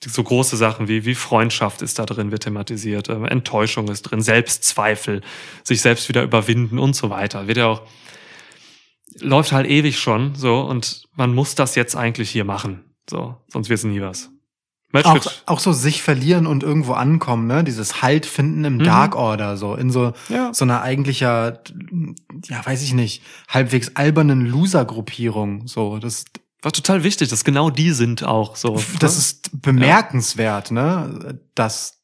so große Sachen wie, wie Freundschaft ist da drin, wird thematisiert, ähm, Enttäuschung ist drin, Selbstzweifel, sich selbst wieder überwinden und so weiter. Wird ja auch, läuft halt ewig schon so und man muss das jetzt eigentlich hier machen. So, sonst wird's nie was. Auch, auch so sich verlieren und irgendwo ankommen, ne? Dieses Halt finden im Mhm. Dark Order, so in so, Ja. so einer eigentlicher, ja, weiß ich nicht, halbwegs albernen Loser-Gruppierung. So, das, war total wichtig, dass genau die sind auch so. das ne? ist bemerkenswert, ne? Dass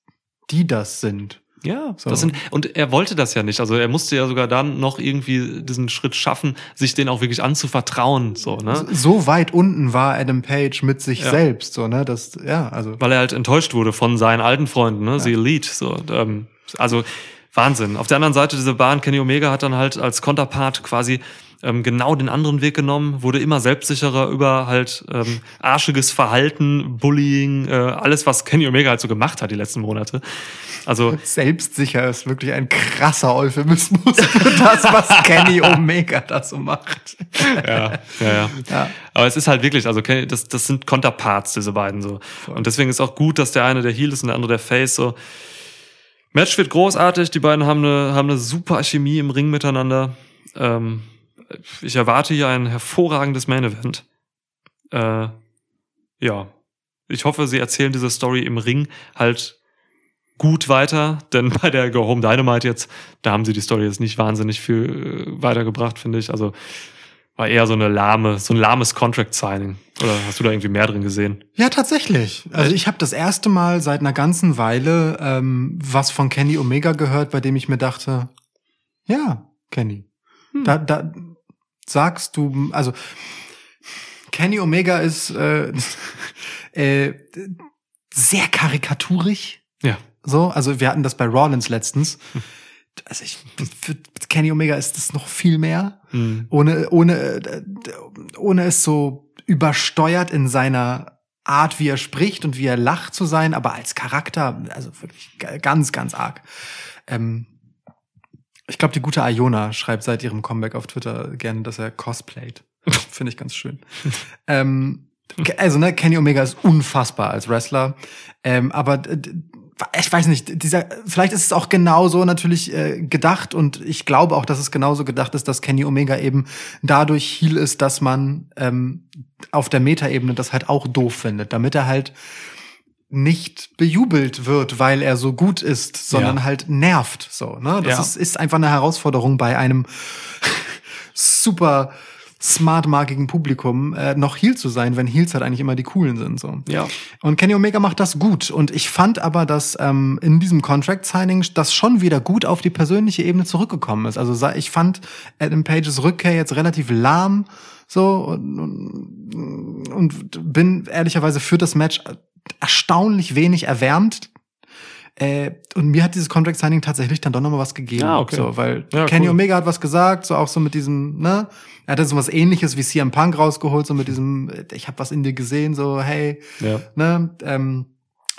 die das sind. Ja, so. das sind, und er wollte das ja nicht. Also er musste ja sogar dann noch irgendwie diesen Schritt schaffen, sich den auch wirklich anzuvertrauen, so, ne? So weit unten war Adam Page mit sich Ja. selbst, so, ne? Das, ja, also. Weil er halt enttäuscht wurde von seinen alten Freunden, ne? The Elite, so. Und, ähm, also Wahnsinn. Auf der anderen Seite dieser Bahn, Kenny Omega hat dann halt als Konterpart quasi ähm, genau den anderen Weg genommen, wurde immer selbstsicherer über halt ähm, arschiges Verhalten, Bullying, äh, alles, was Kenny Omega halt so gemacht hat die letzten Monate. Also [laughs] Selbstsicher ist wirklich ein krasser Euphemismus für das, was [laughs] Kenny Omega da so macht. ja, ja, ja. Ja. Aber es ist halt wirklich, also Kenny- das, das sind Konterparts, diese beiden so. Und deswegen ist auch gut, dass der eine der Heel ist und der andere der Face so. Match wird großartig, die beiden haben eine, haben eine super Chemie im Ring miteinander. Ähm, ich erwarte hier ein hervorragendes Main Event. Äh, ja. Ich hoffe, sie erzählen diese Story im Ring halt gut weiter, [laughs] denn bei der Go Home Dynamite jetzt, da haben sie die Story jetzt nicht wahnsinnig viel äh, weitergebracht, finde ich. Also war eher so eine lahme, so ein lahmes Contract-Signing. Oder hast du da irgendwie mehr drin gesehen? Ja, tatsächlich. Also ich habe das erste Mal seit einer ganzen Weile ähm, was von Kenny Omega gehört, bei dem ich mir dachte, ja, Kenny, da, da sagst du, also Kenny Omega ist äh, [laughs] äh, sehr karikaturig. Ja. So, also wir hatten das bei Rollins letztens. Also ich, für Kenny Omega ist das noch viel mehr. Mhm. Ohne, ohne, ohne es so übersteuert in seiner Art, wie er spricht und wie er lacht zu sein, aber als Charakter, also wirklich ganz, ganz arg. Ähm, ich glaube, die gute Iona schreibt seit ihrem Comeback auf Twitter gerne, dass er cosplayt. [laughs] Finde ich ganz schön. ähm, also, ne, Kenny Omega ist unfassbar als Wrestler. Ähm, aber ich weiß nicht, dieser, vielleicht ist es auch genauso natürlich äh, gedacht und ich glaube auch, dass es genauso gedacht ist, dass Kenny Omega eben dadurch Heel ist, dass man ähm, auf der Metaebene das halt auch doof findet, damit er halt nicht bejubelt wird, weil er so gut ist, sondern Ja. halt nervt. So, ne? Das Ja. ist, ist einfach eine Herausforderung bei einem super smartmarkigen Publikum, äh, noch Heel zu sein, wenn Heels halt eigentlich immer die coolen sind. So. Ja. Und Kenny Omega macht das gut. Und ich fand aber, dass ähm, in diesem Contract-Signing das schon wieder gut auf die persönliche Ebene zurückgekommen ist. Also ich fand Adam Pages Rückkehr jetzt relativ lahm so und, und, und bin ehrlicherweise für das Match erstaunlich wenig erwärmt. Äh, und mir hat dieses Contract Signing tatsächlich dann doch noch mal was gegeben. Ah, okay. So, weil Ja, Kenny cool. Omega hat was gesagt, so auch so mit diesem, ne? Er hatte so was ähnliches wie CM Punk rausgeholt, so mit diesem, äh, ich habe was in dir gesehen, so, hey, Ja. ne? Ähm,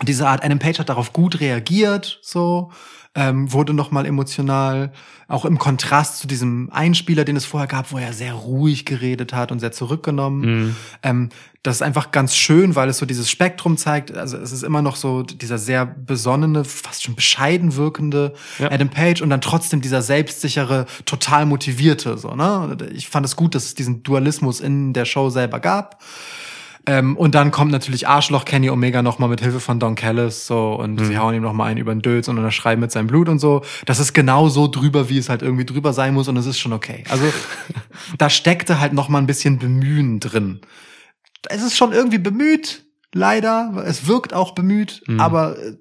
diese Art, Adam Page hat darauf gut reagiert, so, ähm, wurde noch mal emotional, auch im Kontrast zu diesem Einspieler, den es vorher gab, wo er sehr ruhig geredet hat und sehr zurückgenommen. Mhm. Ähm, das ist einfach ganz schön, weil es so dieses Spektrum zeigt. Also es ist immer noch so dieser sehr besonnene, fast schon bescheiden wirkende Ja. Adam Page und dann trotzdem dieser selbstsichere, total motivierte. So, ne? Ich fand es gut, dass es diesen Dualismus in der Show selber gab. Ähm, und dann kommt natürlich Arschloch Kenny Omega noch mal mit Hilfe von Don Callis so und sie hauen ihm noch mal einen über den Dötz und unterschreiben mit seinem Blut und so. Das ist genau so drüber, wie es halt irgendwie drüber sein muss und es ist schon okay. Also [laughs] da steckte halt noch mal ein bisschen Bemühen drin. Es ist schon irgendwie bemüht, leider. Es wirkt auch bemüht, aber äh,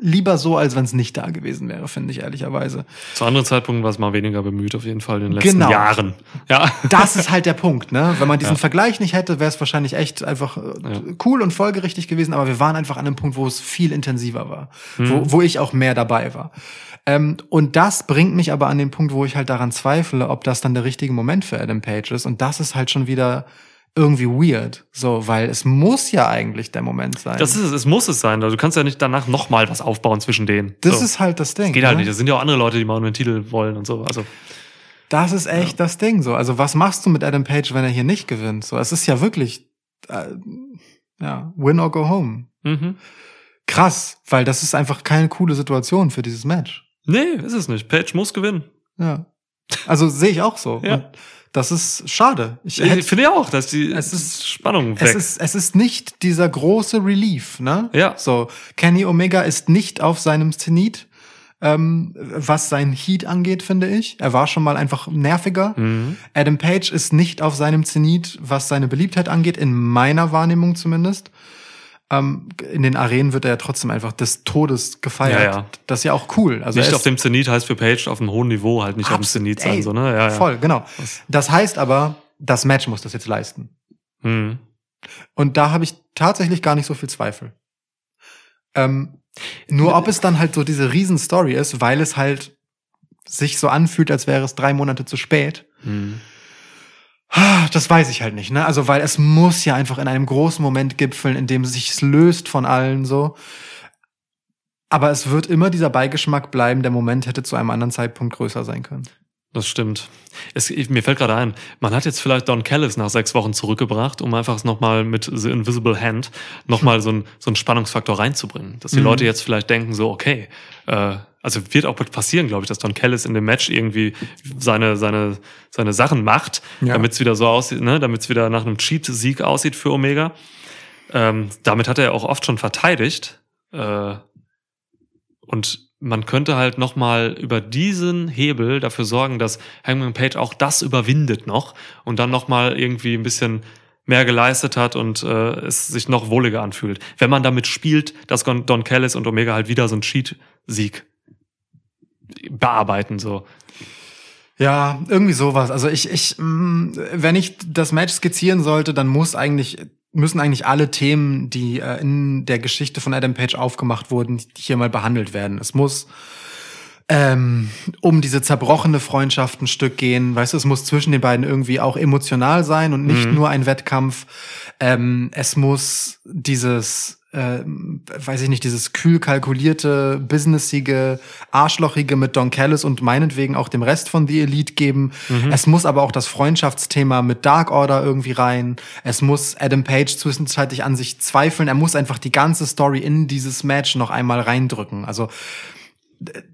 lieber so, als wenn es nicht da gewesen wäre, finde ich ehrlicherweise. Zu anderen Zeitpunkten war es mal weniger bemüht, auf jeden Fall in den letzten Genau. Jahren. Ja. [laughs] Das ist halt der Punkt, ne? Wenn man diesen Vergleich nicht hätte, wäre es wahrscheinlich echt einfach äh, cool und folgerichtig gewesen, aber wir waren einfach an einem Punkt, wo es viel intensiver war, wo, wo ich auch mehr dabei war. Ähm, und das bringt mich aber an den Punkt, wo ich halt daran zweifle, ob das dann der richtige Moment für Adam Page ist. Und das ist halt schon wieder irgendwie weird, so, weil es muss ja eigentlich der Moment sein. Das ist es, es muss es sein. Du kannst ja nicht danach nochmal was aufbauen zwischen denen. das so. ist halt das Ding. Geht halt ne? nicht. Das sind ja auch andere Leute, die mal einen Titel wollen und so. Also, Das ist echt das Ding so. Also was machst du mit Adam Page, wenn er hier nicht gewinnt? So, es ist ja wirklich äh, ja, win or go home. mhm. Krass, weil das ist einfach keine coole Situation für dieses Match. nee, ist es nicht. Page muss gewinnen. Ja. Also sehe ich auch so. Ja. Und das ist schade. Ich Ich hätte, finde ja auch, dass die Es ist- Spannung weg. es ist es ist nicht dieser große Relief, ne? Ja. So Kenny Omega ist nicht auf seinem Zenit, ähm, was sein Heat angeht, finde ich. Er war schon mal einfach nerviger. mhm. Adam Page ist nicht auf seinem Zenit, was seine Beliebtheit angeht, in meiner Wahrnehmung zumindest. Ähm, in den Arenen wird er ja trotzdem einfach des Todes gefeiert. Ja, ja. Das ist ja auch cool. Also Nicht auf dem Zenit heißt für Page auf einem hohen Niveau halt nicht auf dem Zenit sein, so, ne? Ja. Voll, genau. Das heißt aber, das Match muss das jetzt leisten. Mhm. Und da habe ich tatsächlich gar nicht so viel Zweifel. Ähm, nur ob es dann halt so diese Riesenstory ist, weil es halt sich so anfühlt, als wäre es drei Monate zu spät. Mhm. Das weiß ich halt nicht, ne? Also, weil es muss ja einfach in einem großen Moment gipfeln, in dem es sich löst von allen so. Aber es wird immer dieser Beigeschmack bleiben, der Moment hätte zu einem anderen Zeitpunkt größer sein können. Das stimmt. Es, mir fällt gerade ein, man hat jetzt vielleicht Don Callis nach sechs Wochen zurückgebracht, um einfach nochmal mit The Invisible Hand nochmal so, ein, so einen Spannungsfaktor reinzubringen. Dass die Mhm. Leute jetzt vielleicht denken, so, okay, äh, also wird auch passieren, glaube ich, dass Don Callis in dem Match irgendwie seine, seine, seine Sachen macht, Ja. damit es wieder so aussieht, ne, damit es wieder nach einem Cheat-Sieg aussieht für Omega. Ähm, damit hat er auch oft schon verteidigt. Äh, und man könnte halt noch mal über diesen Hebel dafür sorgen, dass Hangman Page auch das überwindet noch und dann noch mal irgendwie ein bisschen mehr geleistet hat und äh, es sich noch wohliger anfühlt. Wenn man damit spielt, dass Don Don Callis und Omega halt wieder so einen Cheat-Sieg bearbeiten, so. Ja, irgendwie sowas. Also ich, ich, mh, wenn ich das Match skizzieren sollte, dann muss eigentlich, müssen eigentlich alle Themen, die äh, in der Geschichte von Adam Page aufgemacht wurden, hier mal behandelt werden. Es muss ähm, um diese zerbrochene Freundschaft ein Stück gehen. Weißt du, es muss zwischen den beiden irgendwie auch emotional sein und nicht Mhm. nur ein Wettkampf. Ähm, es muss dieses, äh, weiß ich nicht, dieses kühl kalkulierte, businessige, arschlochige mit Don Callis und meinetwegen auch dem Rest von The Elite geben. Es muss aber auch das Freundschaftsthema mit Dark Order irgendwie rein. Es muss Adam Page zwischenzeitlich an sich zweifeln. Er muss einfach die ganze Story in dieses Match noch einmal reindrücken. Also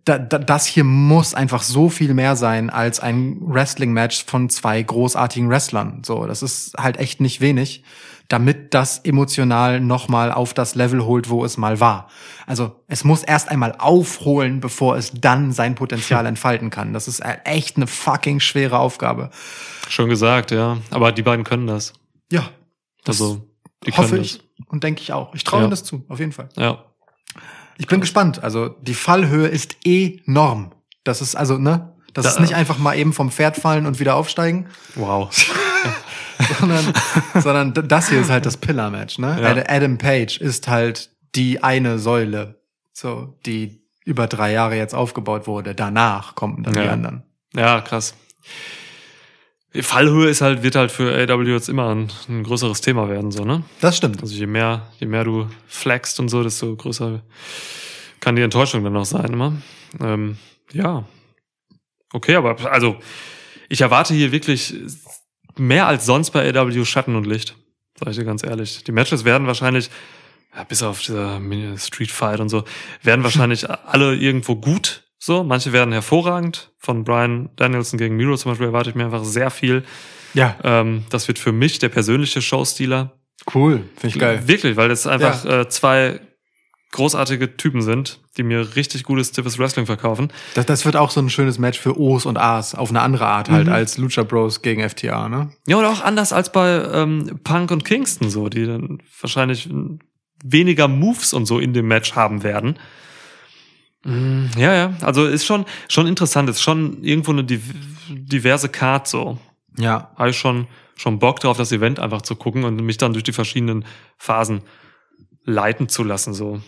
da, da, das hier muss einfach so viel mehr sein als ein Wrestling-Match von zwei großartigen Wrestlern. So, das ist halt echt nicht wenig, damit das emotional nochmal auf das Level holt, wo es mal war. Also es muss erst einmal aufholen, bevor es dann sein Potenzial [laughs] entfalten kann. Das ist halt echt eine fucking schwere Aufgabe. Schon gesagt, ja. Aber die beiden können das. Ja, das Also, die hoffe können ich und denke ich auch. Ich traue Ja. ihnen das zu, auf jeden Fall. das. Ja. Ich bin gespannt. Also die Fallhöhe ist enorm. Das ist also, ne? Das Da- ist nicht einfach mal eben vom Pferd fallen und wieder aufsteigen, Wow. [laughs] [laughs] sondern, sondern das hier ist halt das Pillar-Match, ne? Ja. Ad- Adam Page ist halt die eine Säule, so, die über drei Jahre jetzt aufgebaut wurde. Danach kommen dann die Ja. anderen. Ja, krass. Die Fallhöhe ist halt, wird halt für AW jetzt immer ein, ein größeres Thema werden, so, ne? Das stimmt. Also je mehr, je mehr du flexst und so, desto größer kann die Enttäuschung dann noch sein, immer. Ähm, ja. Okay, aber also ich erwarte hier wirklich mehr als sonst bei AW Schatten und Licht. Sag ich dir ganz ehrlich. Die Matches werden wahrscheinlich, ja, bis auf dieser Street Fight und so, werden wahrscheinlich [laughs] alle irgendwo gut. So, manche werden hervorragend. Von Brian Danielson gegen Miro zum Beispiel erwarte ich mir einfach sehr viel. Ja, Ähm, das wird für mich der persönliche Showstealer. cool. Finde ich geil. Wirklich, weil das einfach äh, zwei großartige Typen sind, die mir richtig gutes, stiffes Wrestling verkaufen. Das, das wird auch so ein schönes Match für O's und A's auf eine andere Art halt Mhm. als Lucha Bros gegen FTA, ne? Ja, oder auch anders als bei ähm, Punk und Kingston so, die dann wahrscheinlich weniger Moves und so in dem Match haben werden. Mm, Ja, ja, also ist schon schon interessant, ist schon irgendwo eine div diverse Card so. Ja. Habe ich schon schon Bock drauf, das Event einfach zu gucken und mich dann durch die verschiedenen Phasen leiten zu lassen so.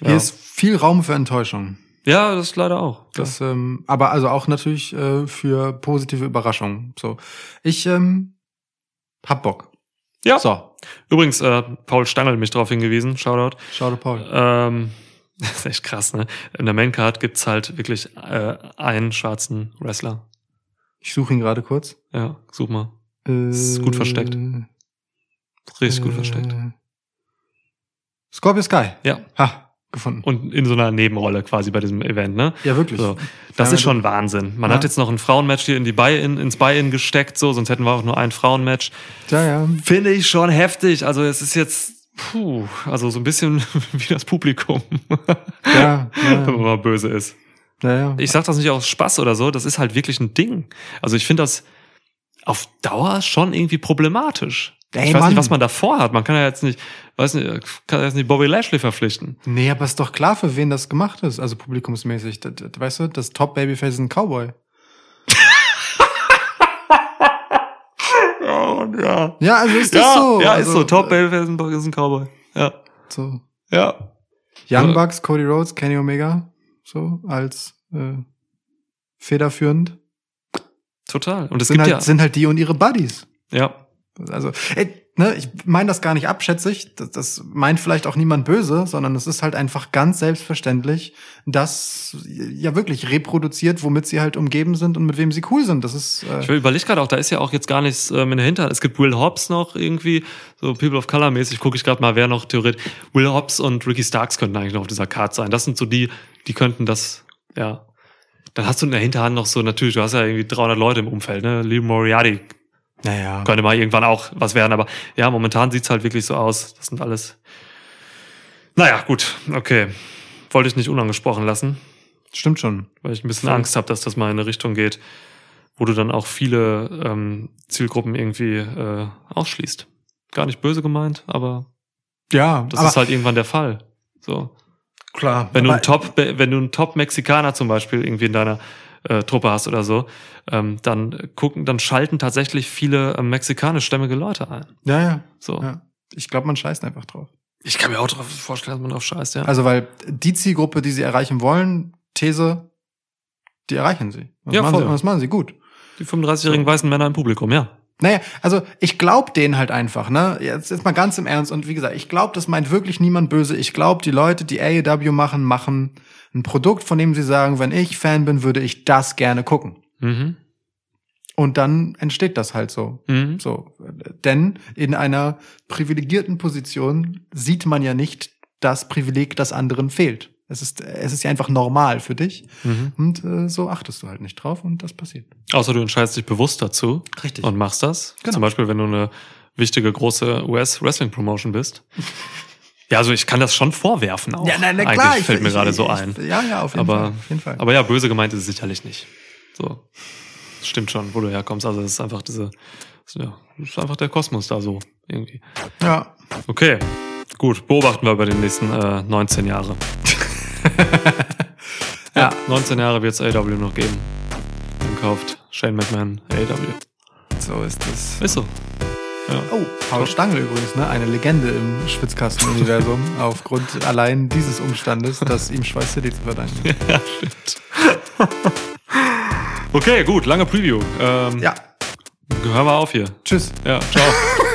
Hier Ja. ist viel Raum für Enttäuschung. Ja, das leider auch. Das, ähm, aber also auch natürlich äh, für positive Überraschungen. So, ich ähm, hab Bock. Ja. So, Übrigens, äh, Paul Stangl mich darauf hingewiesen, Shoutout. dir Paul. Ähm, [laughs] das ist echt krass, ne? In der Maincard gibt's halt wirklich äh, einen schwarzen Wrestler. Ich suche ihn gerade kurz. Ja, such mal. Äh, Ist gut versteckt. Richtig gut äh, versteckt. Scorpio Sky. Ja. Ha, gefunden. Und in so einer Nebenrolle quasi bei diesem Event, ne? Ja, wirklich. So. Das Ja, ist schon Wahnsinn. Man Ja. hat jetzt noch ein Frauenmatch hier in die Buy-in, ins Buy-in gesteckt, so, sonst hätten wir auch nur ein Frauenmatch. Ja, ja. Finde ich schon heftig. Also es ist jetzt, puh, also so ein bisschen [laughs] wie das Publikum, Ja, [laughs] wenn man ja, mal böse ist. ja, ja. Ich sag das nicht aus Spaß oder so, das ist halt wirklich ein Ding. Also ich finde das auf Dauer schon irgendwie problematisch. Ey, ich weiß Mann. nicht, was man davor hat. Man kann ja jetzt nicht, weiß nicht, kann ja jetzt nicht Bobby Lashley verpflichten. Nee, aber ist doch klar, für wen das gemacht ist, also publikumsmäßig. Das, das, weißt du, das Top-Babyface ist ein Cowboy. [laughs] Ja, ja. Ja, also ist das Ja, so. ja also, ist so. Top Babyface ist ein Cowboy. Ja. So. Ja. Young Ja. Bucks, Cody Rhodes, Kenny Omega, so als äh, federführend. Total. Und es Sind gibt halt, ja, sind halt die und ihre Buddies. ja, Also, ey, ne, ich meine das gar nicht abschätzig. Das, das meint vielleicht auch niemand böse, sondern es ist halt einfach ganz selbstverständlich, dass ja wirklich reproduziert, womit sie halt umgeben sind und mit wem sie cool sind. Das ist äh, Ich überlege gerade auch, da ist ja auch jetzt gar nichts ähm, in der Hinterhand. Es gibt Will Hobbs noch irgendwie, so People of Color mäßig, gucke ich gerade mal, wer noch theoretisch. Will Hobbs und Ricky Starks könnten eigentlich noch auf dieser Card sein. Das sind so die, die könnten das, ja. Dann hast du in der Hinterhand noch so, natürlich, du hast ja irgendwie 300 Leute im Umfeld, ne? Lee Moriarty naja. könnte mal irgendwann auch was werden, aber ja, momentan sieht's halt wirklich so aus. Das sind alles. Naja, gut, okay. Wollte ich nicht unangesprochen lassen. Stimmt schon. weil ich ein bisschen. Angst habe, dass das mal in eine Richtung geht, wo du dann auch viele ähm, Zielgruppen irgendwie äh, ausschließt. Gar nicht böse gemeint, aber Ja, das aber ist halt irgendwann der Fall. So. klar. Wenn du einen Top, wenn du einen Top-Mexikaner zum Beispiel irgendwie in deiner äh, Truppe hast oder so, ähm, dann gucken, dann schalten tatsächlich viele ähm, mexikanischstämmige Leute ein. Ja, ja. So. ja. Ich glaube, man scheißt einfach drauf. Ich kann mir auch drauf vorstellen, dass man drauf scheißt, ja. Also, weil die Zielgruppe, die sie erreichen wollen, These, die erreichen sie. Das, Ja, machen, voll. sie, das machen sie gut. die 35-jährigen weißen Männer im Publikum, ja. Naja, also ich glaube denen halt einfach, ne? Jetzt, jetzt mal ganz im Ernst. Und wie gesagt, ich glaube, das meint wirklich niemand böse. Ich glaube, die Leute, die AEW machen, machen ein Produkt, von dem sie sagen, wenn ich Fan bin, würde ich das gerne gucken. Mhm. Und dann entsteht das halt so. Mhm. So, denn in einer privilegierten Position sieht man ja nicht das Privileg, das anderen fehlt. Es ist, es ist ja einfach normal für dich. Mhm. Und äh, so achtest du halt nicht drauf und das passiert. Außer du entscheidest dich bewusst dazu Richtig. und machst das. Genau. Zum Beispiel, wenn du eine wichtige große US-Wrestling-Promotion bist. [laughs] Ja, also ich kann das schon vorwerfen auch. ja, nein, na Eigentlich klar. ich- fällt mir ich- gerade so ein. Ja, ja, auf jeden Aber, Fall. Auf jeden Fall. aber ja, böse gemeint ist es sicherlich nicht. So. Das stimmt schon, wo du herkommst. Also es ist einfach diese, das ist, ja, einfach der Kosmos da so irgendwie. ja. Okay, gut. Beobachten wir über die nächsten äh, 19 Jahre. [laughs] Ja. 19 Jahre wird es AW noch geben. Dann kauft Shane McMahon AW. So ist es. Ist so. Ja. Oh, Paul Stangl übrigens, ne? Eine Legende im Schwitzkasten-Universum [laughs] aufgrund allein dieses Umstandes, dass ihm Schweiß City zu verdanken ist. ja, stimmt. okay, gut, lange Preview. Ähm, Ja, Hören wir auf hier. tschüss. Ja, ciao. [laughs]